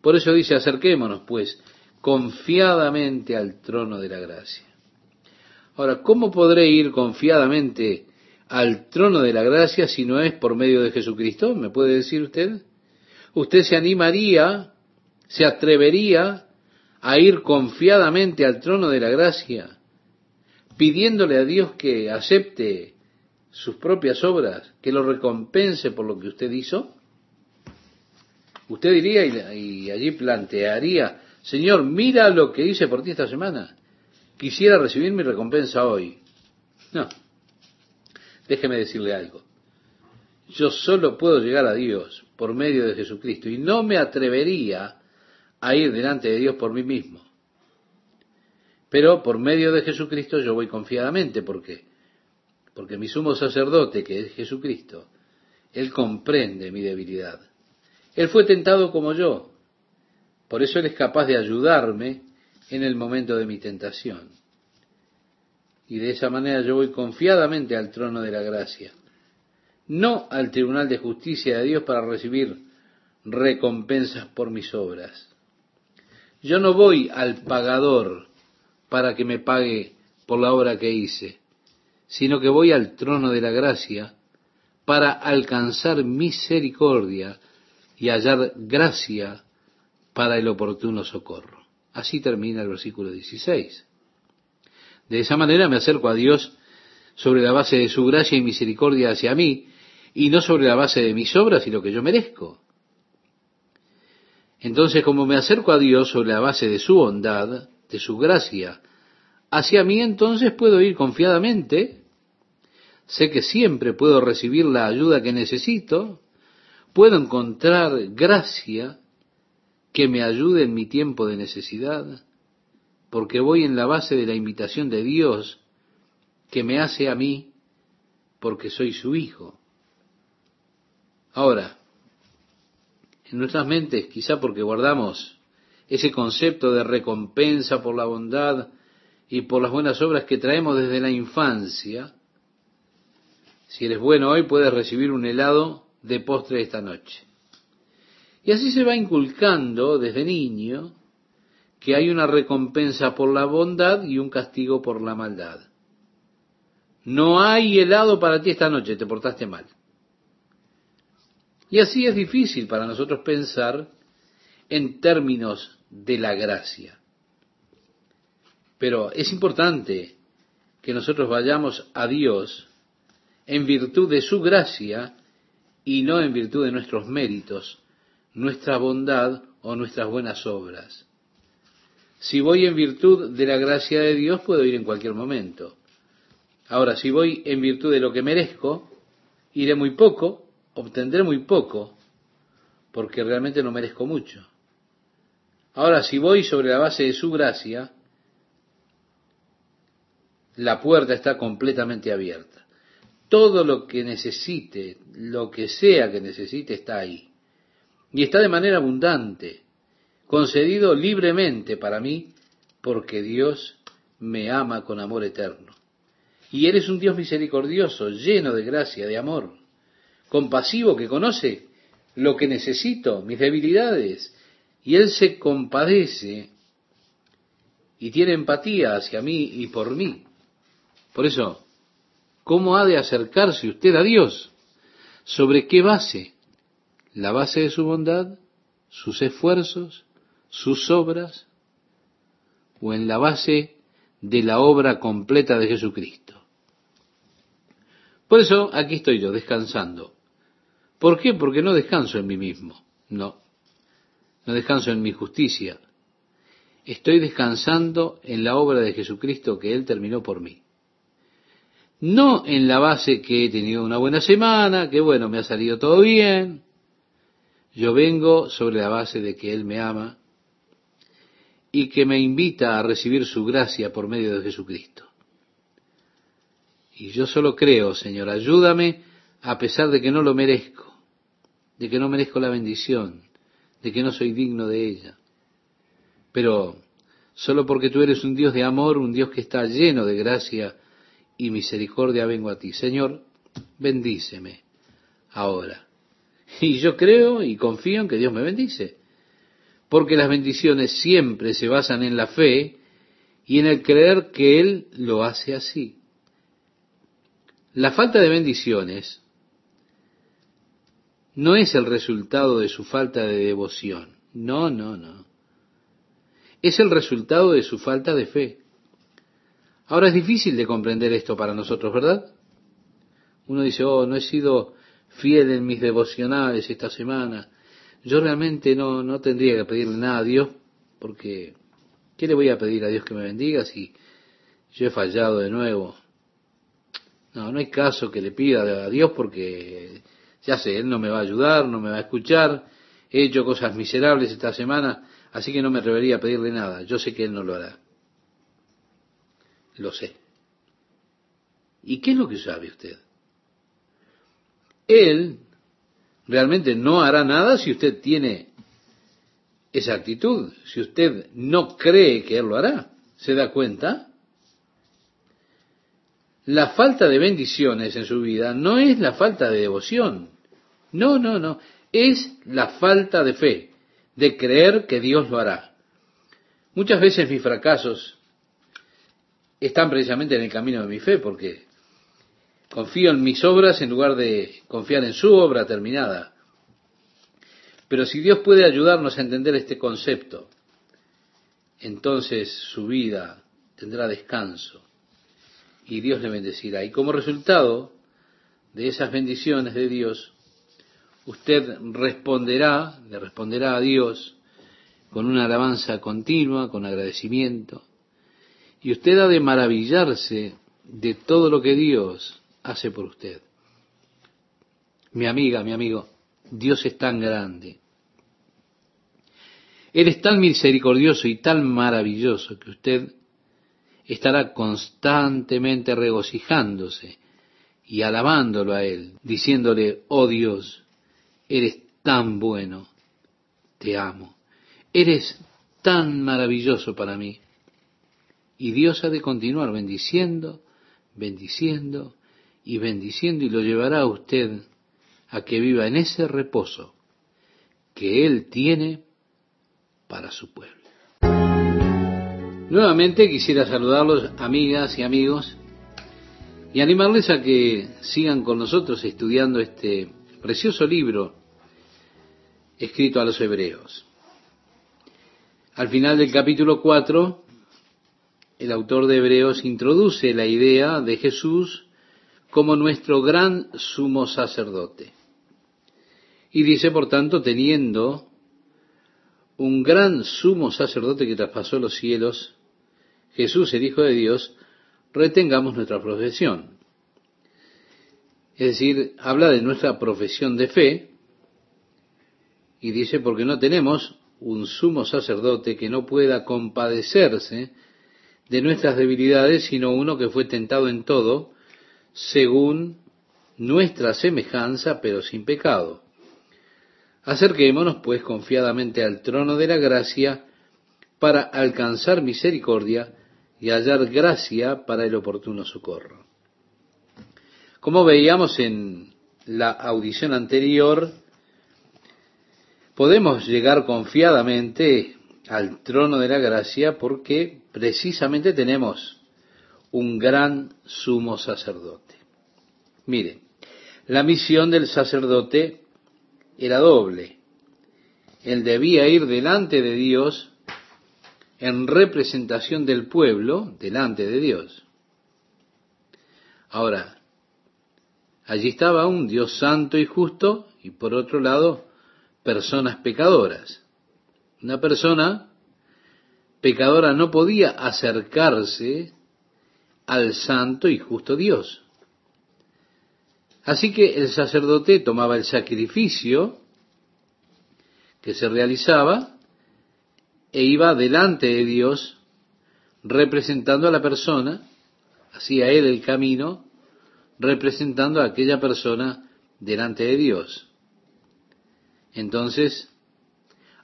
Por eso dice, acerquémonos pues confiadamente al trono de la gracia. Ahora, ¿cómo podré ir confiadamente al trono de la gracia si no es por medio de Jesucristo? ¿Me puede decir usted? ¿Usted se animaría, se atrevería a ir confiadamente al trono de la gracia, pidiéndole a Dios que acepte sus propias obras, que lo recompense por lo que usted hizo? Usted diría y, allí plantearía, Señor, mira lo que hice por ti esta semana. Quisiera recibir mi recompensa hoy. No. Déjeme decirle algo. Yo solo puedo llegar a Dios por medio de Jesucristo y no me atrevería a ir delante de Dios por mí mismo. Pero por medio de Jesucristo yo voy confiadamente. ¿Por qué? Porque mi sumo sacerdote, que es Jesucristo, Él comprende mi debilidad. Él fue tentado como yo. Por eso Él es capaz de ayudarme en el momento de mi tentación. Y de esa manera yo voy confiadamente al trono de la gracia, no al tribunal de justicia de Dios para recibir recompensas por mis obras. Yo no voy al pagador para que me pague por la obra que hice, sino que voy al trono de la gracia para alcanzar misericordia y hallar gracia para el oportuno socorro. Así termina el versículo 16. De esa manera me acerco a Dios sobre la base de su gracia y misericordia hacia mí, y no sobre la base de mis obras y lo que yo merezco. Entonces, como me acerco a Dios sobre la base de su bondad, de su gracia, hacia mí entonces puedo ir confiadamente, sé que siempre puedo recibir la ayuda que necesito, puedo encontrar gracia que me ayude en mi tiempo de necesidad, porque voy en la base de la invitación de Dios que me hace a mí porque soy su hijo. Ahora, en nuestras mentes, quizá porque guardamos ese concepto de recompensa por la bondad y por las buenas obras que traemos desde la infancia, si eres bueno hoy puedes recibir un helado de postre esta noche. Y así se va inculcando desde niño que hay una recompensa por la bondad y un castigo por la maldad. No hay helado para ti esta noche, te portaste mal. Y así es difícil para nosotros pensar en términos de la gracia. Pero es importante que nosotros vayamos a Dios en virtud de su gracia y no en virtud de nuestros méritos, nuestra bondad o nuestras buenas obras. Si voy en virtud de la gracia de Dios, puedo ir en cualquier momento. Ahora, si voy en virtud de lo que merezco, iré muy poco obtendré muy poco porque realmente no merezco mucho. Ahora, si voy sobre la base de su gracia, la puerta está completamente abierta. Todo lo que necesite, lo que sea que necesite, está ahí. Y está de manera abundante, concedido libremente para mí, porque Dios me ama con amor eterno. Y Él es un Dios misericordioso, lleno de gracia, de amor compasivo que conoce lo que necesito, mis debilidades, y Él se compadece y tiene empatía hacia mí y por mí. Por eso, ¿cómo ha de acercarse usted a Dios? ¿Sobre qué base? ¿La base de su bondad? ¿Sus esfuerzos? ¿Sus obras? ¿O en la base de la obra completa de Jesucristo? Por eso aquí estoy yo, descansando. ¿Por qué? Porque no descanso en mí mismo. No. No descanso en mi justicia. Estoy descansando en la obra de Jesucristo que Él terminó por mí. No en la base que he tenido una buena semana, que bueno, me ha salido todo bien. Yo vengo sobre la base de que Él me ama y que me invita a recibir su gracia por medio de Jesucristo. Y yo solo creo, Señor, ayúdame a pesar de que no lo merezco, de que no merezco la bendición, de que no soy digno de ella. Pero solo porque tú eres un Dios de amor, un Dios que está lleno de gracia y misericordia, vengo a ti. Señor, bendíceme ahora. Y yo creo y confío en que Dios me bendice. Porque las bendiciones siempre se basan en la fe y en el creer que Él lo hace así. La falta de bendiciones no es el resultado de su falta de devoción. No, no, no. Es el resultado de su falta de fe. Ahora es difícil de comprender esto para nosotros, ¿verdad? Uno dice, oh, no he sido fiel en mis devocionales esta semana. Yo realmente no, no tendría que pedirle nada a Dios, porque ¿qué le voy a pedir a Dios que me bendiga si yo he fallado de nuevo? No, no hay caso que le pida a Dios porque ya sé, Él no me va a ayudar, no me va a escuchar, he hecho cosas miserables esta semana, así que no me atrevería a pedirle nada. Yo sé que Él no lo hará. Lo sé. ¿Y qué es lo que sabe usted? Él realmente no hará nada si usted tiene esa actitud, si usted no cree que Él lo hará. ¿Se da cuenta? La falta de bendiciones en su vida no es la falta de devoción. No, no, no. Es la falta de fe, de creer que Dios lo hará. Muchas veces mis fracasos están precisamente en el camino de mi fe, porque confío en mis obras en lugar de confiar en su obra terminada. Pero si Dios puede ayudarnos a entender este concepto, entonces su vida tendrá descanso y Dios le bendecirá. Y como resultado de esas bendiciones de Dios, usted responderá, le responderá a Dios con una alabanza continua, con agradecimiento, y usted ha de maravillarse de todo lo que Dios hace por usted. Mi amiga, mi amigo, Dios es tan grande. Él es tan misericordioso y tan maravilloso que usted estará constantemente regocijándose y alabándolo a Él, diciéndole, oh Dios, eres tan bueno, te amo, eres tan maravilloso para mí. Y Dios ha de continuar bendiciendo, bendiciendo y bendiciendo y lo llevará a usted a que viva en ese reposo que Él tiene para su pueblo. Nuevamente quisiera saludarlos, amigas y amigos, y animarles a que sigan con nosotros estudiando este precioso libro escrito a los hebreos. Al final del capítulo 4, el autor de Hebreos introduce la idea de Jesús como nuestro gran sumo sacerdote. Y dice, por tanto, teniendo un gran sumo sacerdote que traspasó los cielos, Jesús, el Hijo de Dios, retengamos nuestra profesión. Es decir, habla de nuestra profesión de fe y dice, porque no tenemos un sumo sacerdote que no pueda compadecerse de nuestras debilidades, sino uno que fue tentado en todo, según nuestra semejanza, pero sin pecado. Acerquémonos, pues, confiadamente al trono de la gracia para alcanzar misericordia y hallar gracia para el oportuno socorro. Como veíamos en la audición anterior, podemos llegar confiadamente al trono de la gracia porque precisamente tenemos un gran sumo sacerdote. Mire, la misión del sacerdote era doble. Él debía ir delante de Dios en representación del pueblo delante de Dios. Ahora, Allí estaba un Dios santo y justo y por otro lado personas pecadoras. Una persona pecadora no podía acercarse al santo y justo Dios. Así que el sacerdote tomaba el sacrificio que se realizaba e iba delante de Dios representando a la persona, hacía él el camino, representando a aquella persona delante de Dios. Entonces,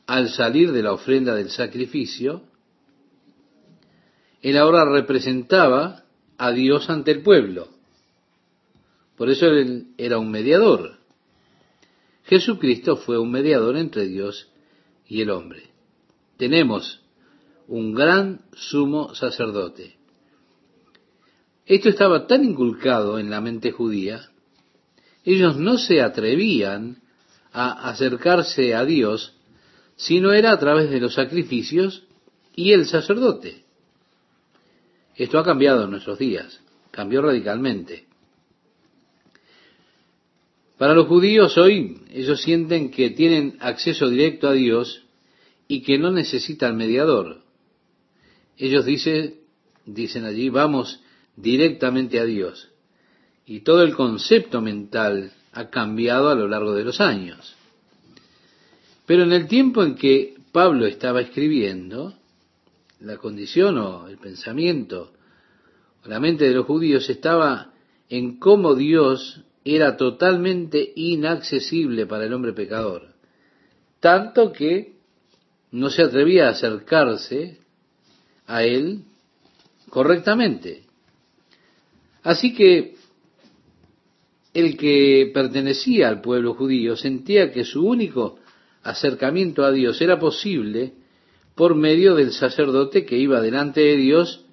al salir de la ofrenda del sacrificio, él ahora representaba a Dios ante el pueblo. Por eso él era un mediador. Jesucristo fue un mediador entre Dios y el hombre. Tenemos un gran sumo sacerdote. Esto estaba tan inculcado en la mente judía, ellos no se atrevían a acercarse a Dios si no era a través de los sacrificios y el sacerdote. Esto ha cambiado en nuestros días, cambió radicalmente. Para los judíos hoy, ellos sienten que tienen acceso directo a Dios y que no necesitan mediador. Ellos dicen, dicen allí, vamos directamente a Dios. Y todo el concepto mental ha cambiado a lo largo de los años. Pero en el tiempo en que Pablo estaba escribiendo, la condición o el pensamiento o la mente de los judíos estaba en cómo Dios era totalmente inaccesible para el hombre pecador, tanto que no se atrevía a acercarse a él correctamente. Así que el que pertenecía al pueblo judío sentía que su único acercamiento a Dios era posible por medio del sacerdote que iba delante de Dios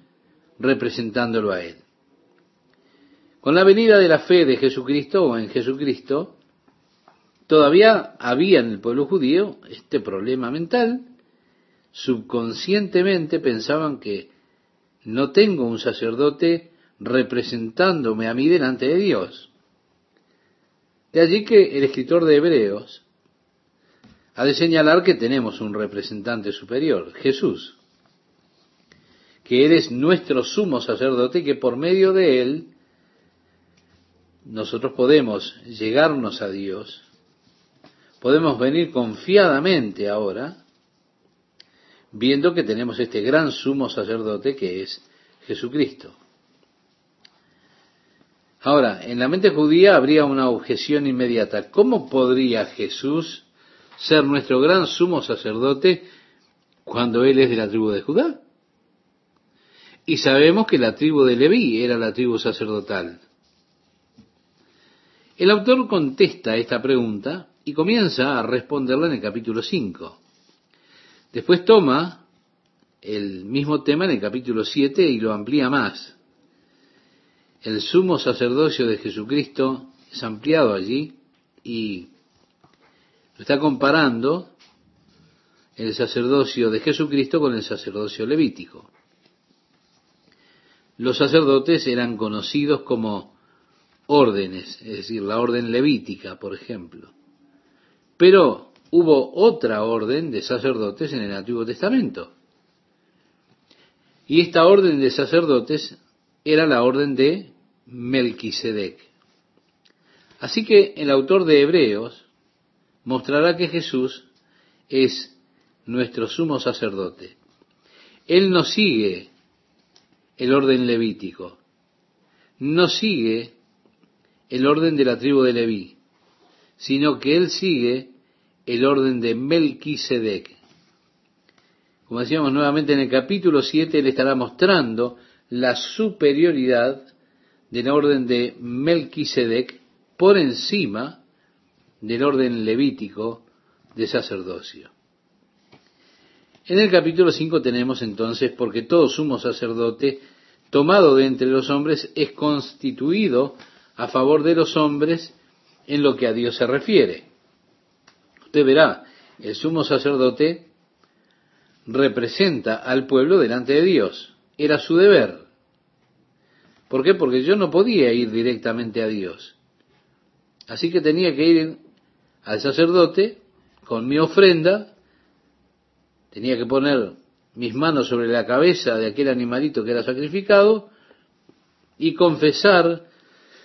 representándolo a él. Con la venida de la fe de Jesucristo o en Jesucristo, todavía había en el pueblo judío este problema mental. Subconscientemente pensaban que no tengo un sacerdote representándome a mí delante de Dios. De allí que el escritor de Hebreos ha de señalar que tenemos un representante superior, Jesús, que Él es nuestro sumo sacerdote y que por medio de Él nosotros podemos llegarnos a Dios, podemos venir confiadamente ahora, viendo que tenemos este gran sumo sacerdote que es Jesucristo. Ahora, en la mente judía habría una objeción inmediata. ¿Cómo podría Jesús ser nuestro gran sumo sacerdote cuando Él es de la tribu de Judá? Y sabemos que la tribu de Leví era la tribu sacerdotal. El autor contesta esta pregunta y comienza a responderla en el capítulo 5. Después toma el mismo tema en el capítulo 7 y lo amplía más. El sumo sacerdocio de Jesucristo es ampliado allí y está comparando el sacerdocio de Jesucristo con el sacerdocio levítico. Los sacerdotes eran conocidos como órdenes, es decir, la orden levítica, por ejemplo. Pero hubo otra orden de sacerdotes en el Antiguo Testamento. Y esta orden de sacerdotes era la orden de Melquisedec. Así que el autor de Hebreos mostrará que Jesús es nuestro sumo sacerdote. Él no sigue el orden levítico, no sigue el orden de la tribu de Leví, sino que él sigue el orden de Melquisedec. Como decíamos nuevamente en el capítulo 7, él estará mostrando la superioridad del orden de Melquisedec por encima del orden levítico de sacerdocio. En el capítulo 5 tenemos entonces, porque todo sumo sacerdote tomado de entre los hombres es constituido a favor de los hombres en lo que a Dios se refiere. Usted verá, el sumo sacerdote representa al pueblo delante de Dios. Era su deber. ¿Por qué? Porque yo no podía ir directamente a Dios. Así que tenía que ir al sacerdote con mi ofrenda, tenía que poner mis manos sobre la cabeza de aquel animalito que era sacrificado y confesar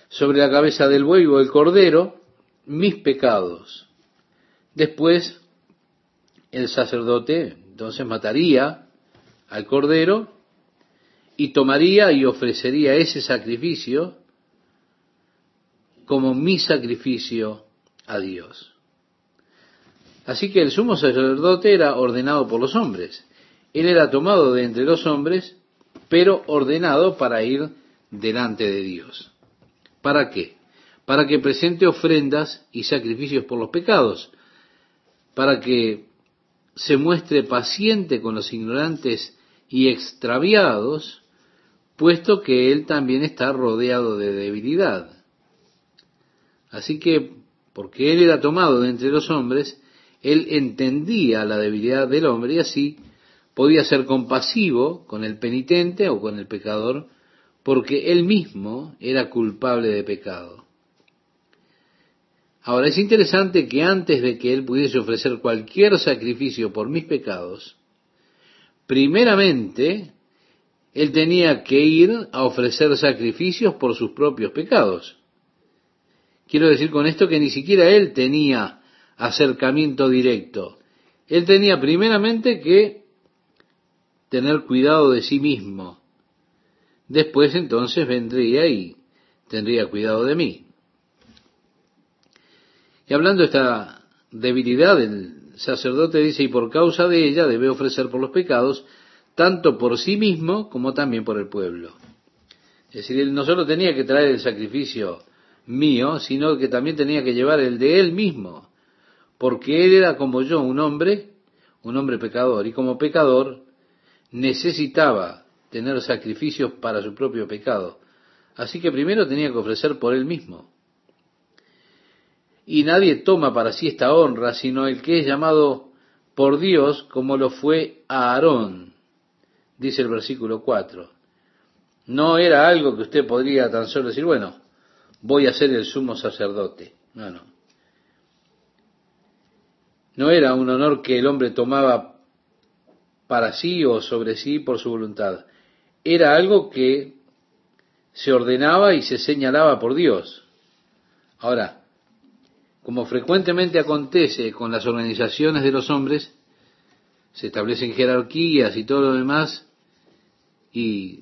sobre la cabeza del buey o del cordero mis pecados. Después el sacerdote entonces mataría al cordero y tomaría y ofrecería ese sacrificio como mi sacrificio a Dios. Así que el sumo sacerdote era ordenado por los hombres. Él era tomado de entre los hombres, pero ordenado para ir delante de Dios. ¿Para qué? Para que presente ofrendas y sacrificios por los pecados, para que se muestre paciente con los ignorantes y extraviados, puesto que él también está rodeado de debilidad. Así que, porque él era tomado de entre los hombres, él entendía la debilidad del hombre y así podía ser compasivo con el penitente o con el pecador, porque él mismo era culpable de pecado. Ahora es interesante que antes de que él pudiese ofrecer cualquier sacrificio por mis pecados, primeramente él tenía que ir a ofrecer sacrificios por sus propios pecados. Quiero decir con esto que ni siquiera él tenía acercamiento directo. Él tenía primeramente que tener cuidado de sí mismo. Después entonces vendría y tendría cuidado de mí. Y hablando de esta debilidad, el sacerdote dice, y por causa de ella debe ofrecer por los pecados, tanto por sí mismo como también por el pueblo. Es decir, él no solo tenía que traer el sacrificio mío, sino que también tenía que llevar el de él mismo, porque él era como yo, un hombre, un hombre pecador, y como pecador necesitaba tener sacrificios para su propio pecado. Así que primero tenía que ofrecer por él mismo. Y nadie toma para sí esta honra, sino el que es llamado por Dios como lo fue Aarón, dice el versículo 4. No era algo que usted podría tan solo decir, bueno, voy a ser el sumo sacerdote. No, no. No era un honor que el hombre tomaba para sí o sobre sí por su voluntad. Era algo que se ordenaba y se señalaba por Dios. Ahora, como frecuentemente acontece con las organizaciones de los hombres, se establecen jerarquías y todo lo demás, y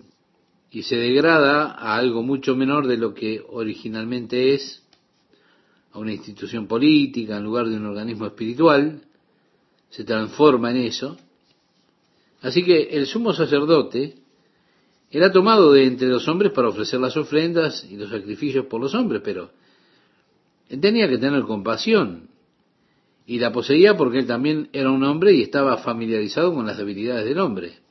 y se degrada a algo mucho menor de lo que originalmente es, a una institución política en lugar de un organismo espiritual, se transforma en eso. Así que el sumo sacerdote era tomado de entre los hombres para ofrecer las ofrendas y los sacrificios por los hombres, pero él tenía que tener compasión y la poseía porque él también era un hombre y estaba familiarizado con las debilidades del hombre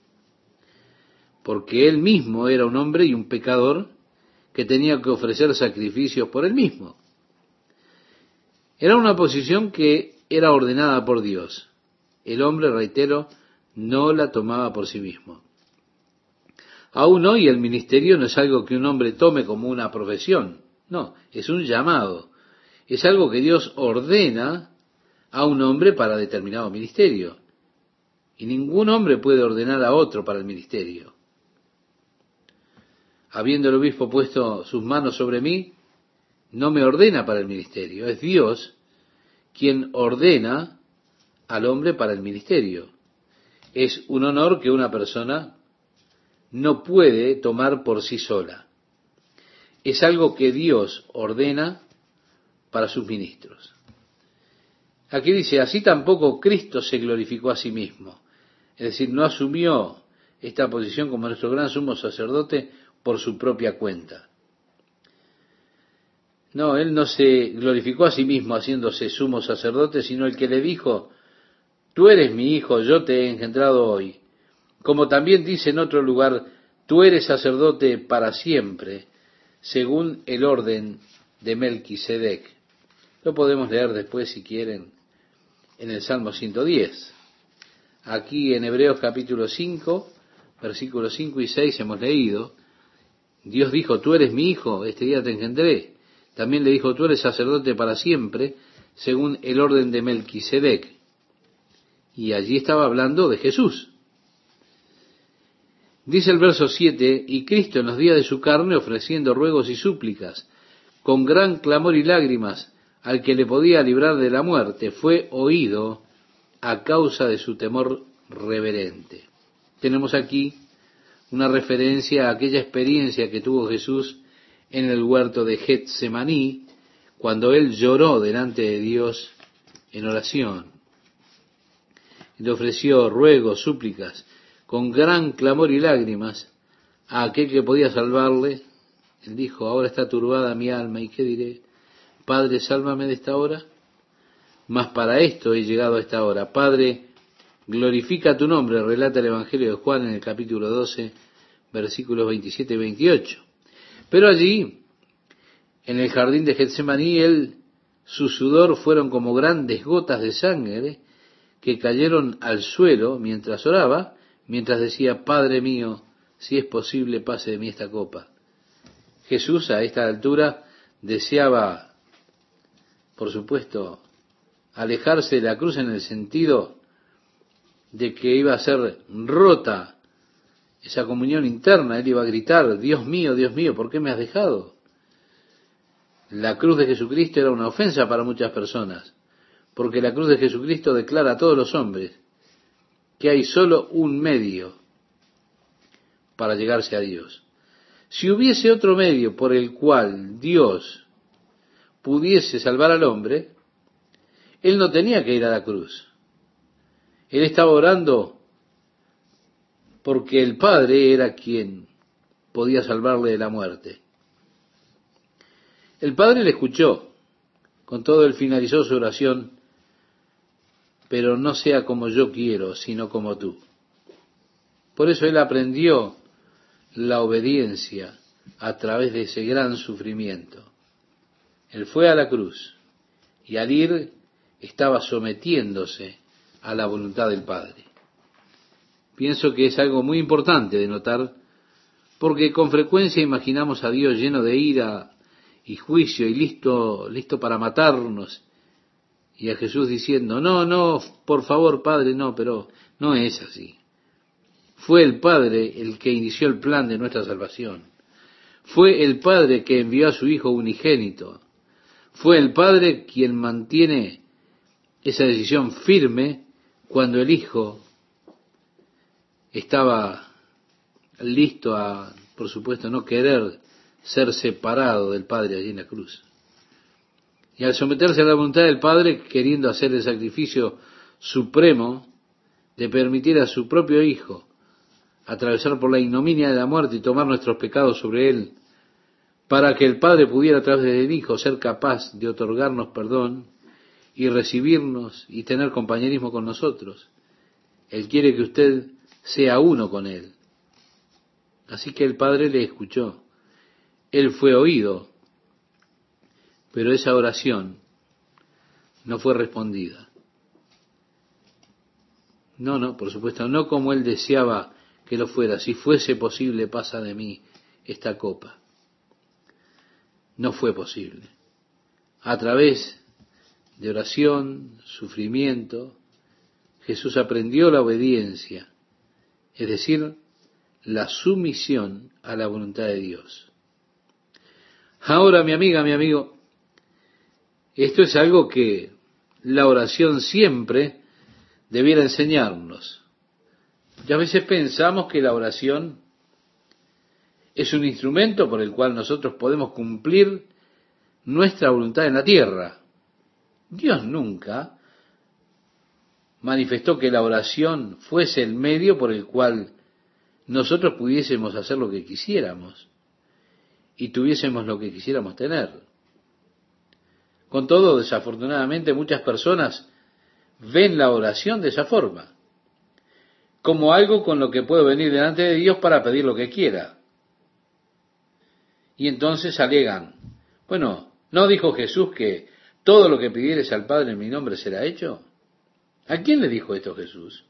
porque él mismo era un hombre y un pecador que tenía que ofrecer sacrificios por él mismo. Era una posición que era ordenada por Dios. El hombre, reitero, no la tomaba por sí mismo. Aún hoy el ministerio no es algo que un hombre tome como una profesión, no, es un llamado, es algo que Dios ordena a un hombre para determinado ministerio. Y ningún hombre puede ordenar a otro para el ministerio habiendo el obispo puesto sus manos sobre mí, no me ordena para el ministerio. Es Dios quien ordena al hombre para el ministerio. Es un honor que una persona no puede tomar por sí sola. Es algo que Dios ordena para sus ministros. Aquí dice, así tampoco Cristo se glorificó a sí mismo. Es decir, no asumió esta posición como nuestro gran sumo sacerdote por su propia cuenta. No, él no se glorificó a sí mismo haciéndose sumo sacerdote, sino el que le dijo, tú eres mi hijo, yo te he engendrado hoy. Como también dice en otro lugar, tú eres sacerdote para siempre, según el orden de Melquisedec. Lo podemos leer después si quieren en el Salmo 110. Aquí en Hebreos capítulo 5, versículos 5 y 6 hemos leído, Dios dijo, tú eres mi hijo, este día te engendré. También le dijo, tú eres sacerdote para siempre, según el orden de Melquisedec. Y allí estaba hablando de Jesús. Dice el verso 7, y Cristo en los días de su carne ofreciendo ruegos y súplicas, con gran clamor y lágrimas, al que le podía librar de la muerte, fue oído a causa de su temor reverente. Tenemos aquí una referencia a aquella experiencia que tuvo Jesús en el huerto de Getsemaní, cuando él lloró delante de Dios en oración. Le ofreció ruegos, súplicas, con gran clamor y lágrimas a aquel que podía salvarle. Él dijo, ahora está turbada mi alma, ¿y qué diré? Padre, sálvame de esta hora. Mas para esto he llegado a esta hora. Padre, glorifica tu nombre, relata el Evangelio de Juan en el capítulo 12, versículos 27 y 28. Pero allí, en el jardín de Getsemaní, él, su sudor fueron como grandes gotas de sangre que cayeron al suelo mientras oraba, mientras decía, Padre mío, si es posible, pase de mí esta copa. Jesús a esta altura deseaba, por supuesto, alejarse de la cruz en el sentido de que iba a ser rota esa comunión interna, él iba a gritar, Dios mío, Dios mío, ¿por qué me has dejado? La cruz de Jesucristo era una ofensa para muchas personas, porque la cruz de Jesucristo declara a todos los hombres que hay solo un medio para llegarse a Dios. Si hubiese otro medio por el cual Dios pudiese salvar al hombre, él no tenía que ir a la cruz. Él estaba orando porque el Padre era quien podía salvarle de la muerte. El Padre le escuchó, con todo él finalizó su oración, pero no sea como yo quiero, sino como tú. Por eso él aprendió la obediencia a través de ese gran sufrimiento. Él fue a la cruz y al ir estaba sometiéndose a la voluntad del Padre. Pienso que es algo muy importante de notar, porque con frecuencia imaginamos a Dios lleno de ira y juicio y listo, listo para matarnos, y a Jesús diciendo, no, no, por favor, Padre, no, pero no es así. Fue el Padre el que inició el plan de nuestra salvación. Fue el Padre que envió a su Hijo unigénito. Fue el Padre quien mantiene esa decisión firme cuando el Hijo estaba listo a, por supuesto, no querer ser separado del Padre allí en la cruz. Y al someterse a la voluntad del Padre, queriendo hacer el sacrificio supremo de permitir a su propio Hijo atravesar por la ignominia de la muerte y tomar nuestros pecados sobre él, para que el Padre pudiera a través del Hijo ser capaz de otorgarnos perdón y recibirnos y tener compañerismo con nosotros. Él quiere que usted sea uno con Él. Así que el Padre le escuchó. Él fue oído, pero esa oración no fue respondida. No, no, por supuesto, no como Él deseaba que lo fuera. Si fuese posible, pasa de mí esta copa. No fue posible. A través de oración, sufrimiento, Jesús aprendió la obediencia es decir, la sumisión a la voluntad de Dios. Ahora, mi amiga, mi amigo, esto es algo que la oración siempre debiera enseñarnos. Y a veces pensamos que la oración es un instrumento por el cual nosotros podemos cumplir nuestra voluntad en la tierra. Dios nunca manifestó que la oración fuese el medio por el cual nosotros pudiésemos hacer lo que quisiéramos y tuviésemos lo que quisiéramos tener. Con todo, desafortunadamente, muchas personas ven la oración de esa forma, como algo con lo que puedo venir delante de Dios para pedir lo que quiera. Y entonces alegan, bueno, ¿no dijo Jesús que todo lo que pidieres al Padre en mi nombre será hecho? ¿A quién le dijo esto Jesús?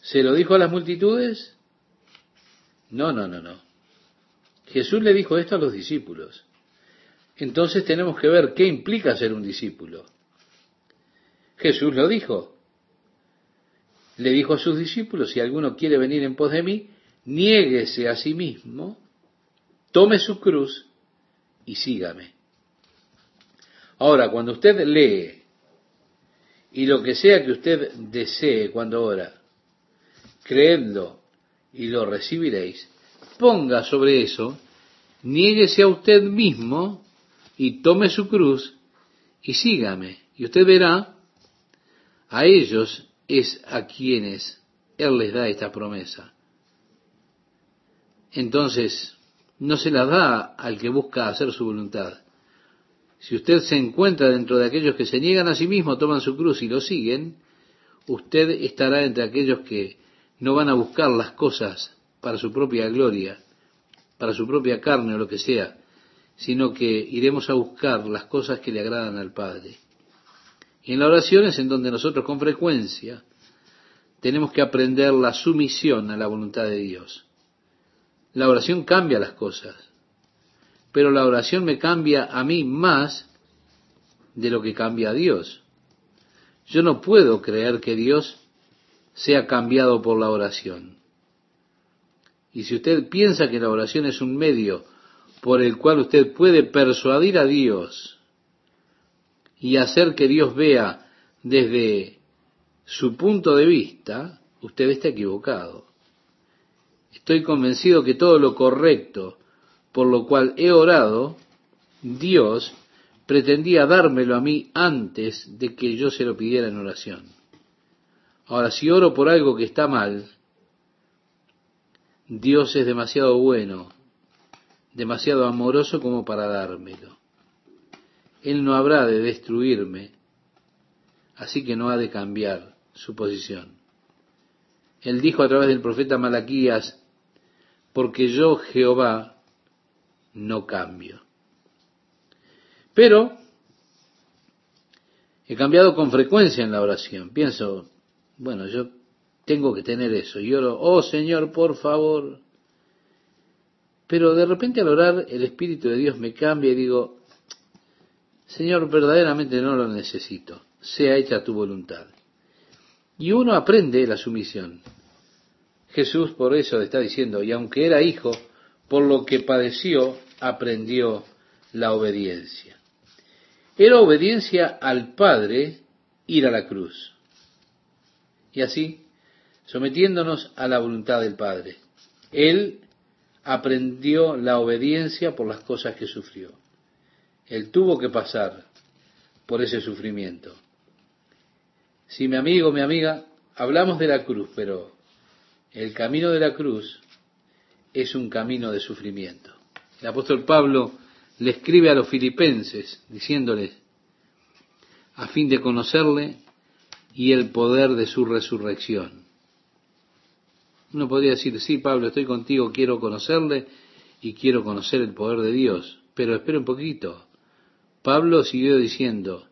¿Se lo dijo a las multitudes? No, no, no, no. Jesús le dijo esto a los discípulos. entonces tenemos que ver qué implica ser un discípulo. Jesús lo dijo. Le dijo a sus discípulos, si alguno quiere venir en pos de mí, niéguese a sí mismo, tome su cruz y sígame. Ahora, cuando usted lee y lo que sea que usted desee cuando ora, creedlo y lo recibiréis, ponga sobre eso, niéguese a usted mismo y tome su cruz y sígame. Y usted verá, a ellos es a quienes Él les da esta promesa. Entonces, no se la da al que busca hacer su voluntad. Si usted se encuentra dentro de aquellos que se niegan a sí mismos, toman su cruz y lo siguen, usted estará entre aquellos que no van a buscar las cosas para su propia gloria, para su propia carne o lo que sea, sino que iremos a buscar las cosas que le agradan al Padre. Y en la oración es en donde nosotros con frecuencia tenemos que aprender la sumisión a la voluntad de Dios. La oración cambia las cosas, pero la oración me cambia a mí más de lo que cambia a Dios. Yo no puedo creer que Dios sea cambiado por la oración. Y si usted piensa que la oración es un medio por el cual usted puede persuadir a Dios y hacer que Dios vea desde su punto de vista, usted está equivocado. Estoy convencido que todo lo correcto por lo cual he orado, Dios pretendía dármelo a mí antes de que yo se lo pidiera en oración. Ahora, si oro por algo que está mal, Dios es demasiado bueno demasiado amoroso como para dármelo. Él no habrá de destruirme, así que no ha de cambiar su posición. Él dijo a través del profeta Malaquías, porque yo Jehová no cambio. Pero he cambiado con frecuencia en la oración. Pienso, bueno, yo tengo que tener eso. Y oro, oh Señor, por favor, pero de repente al orar el Espíritu de Dios me cambia y digo, Señor, verdaderamente no lo necesito, sea hecha tu voluntad. Y uno aprende la sumisión. Jesús por eso está diciendo, y aunque era hijo, por lo que padeció, aprendió la obediencia. Era obediencia al Padre ir a la cruz. Y así, sometiéndonos a la voluntad del Padre. Él aprendió la obediencia por las cosas que sufrió. Él tuvo que pasar por ese sufrimiento. Si mi amigo, mi amiga, hablamos de la cruz, pero el camino de la cruz es un camino de sufrimiento. El apóstol Pablo le escribe a los filipenses diciéndoles, a fin de conocerle y el poder de su resurrección uno podría decir, sí, Pablo, estoy contigo, quiero conocerle y quiero conocer el poder de Dios. Pero espera un poquito. Pablo siguió diciendo,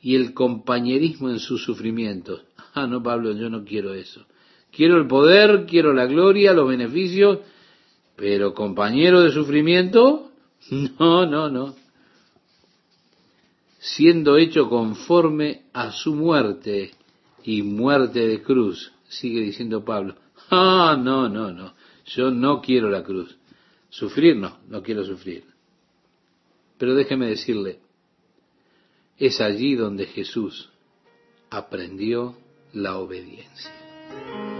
y el compañerismo en sus sufrimientos. Ah, no, Pablo, yo no quiero eso. Quiero el poder, quiero la gloria, los beneficios, pero compañero de sufrimiento, no, no, no. Siendo hecho conforme a su muerte y muerte de cruz, sigue diciendo Pablo. Ah, no, no, no. Yo no quiero la cruz. Sufrir no, no quiero sufrir. Pero déjeme decirle, es allí donde Jesús aprendió la obediencia.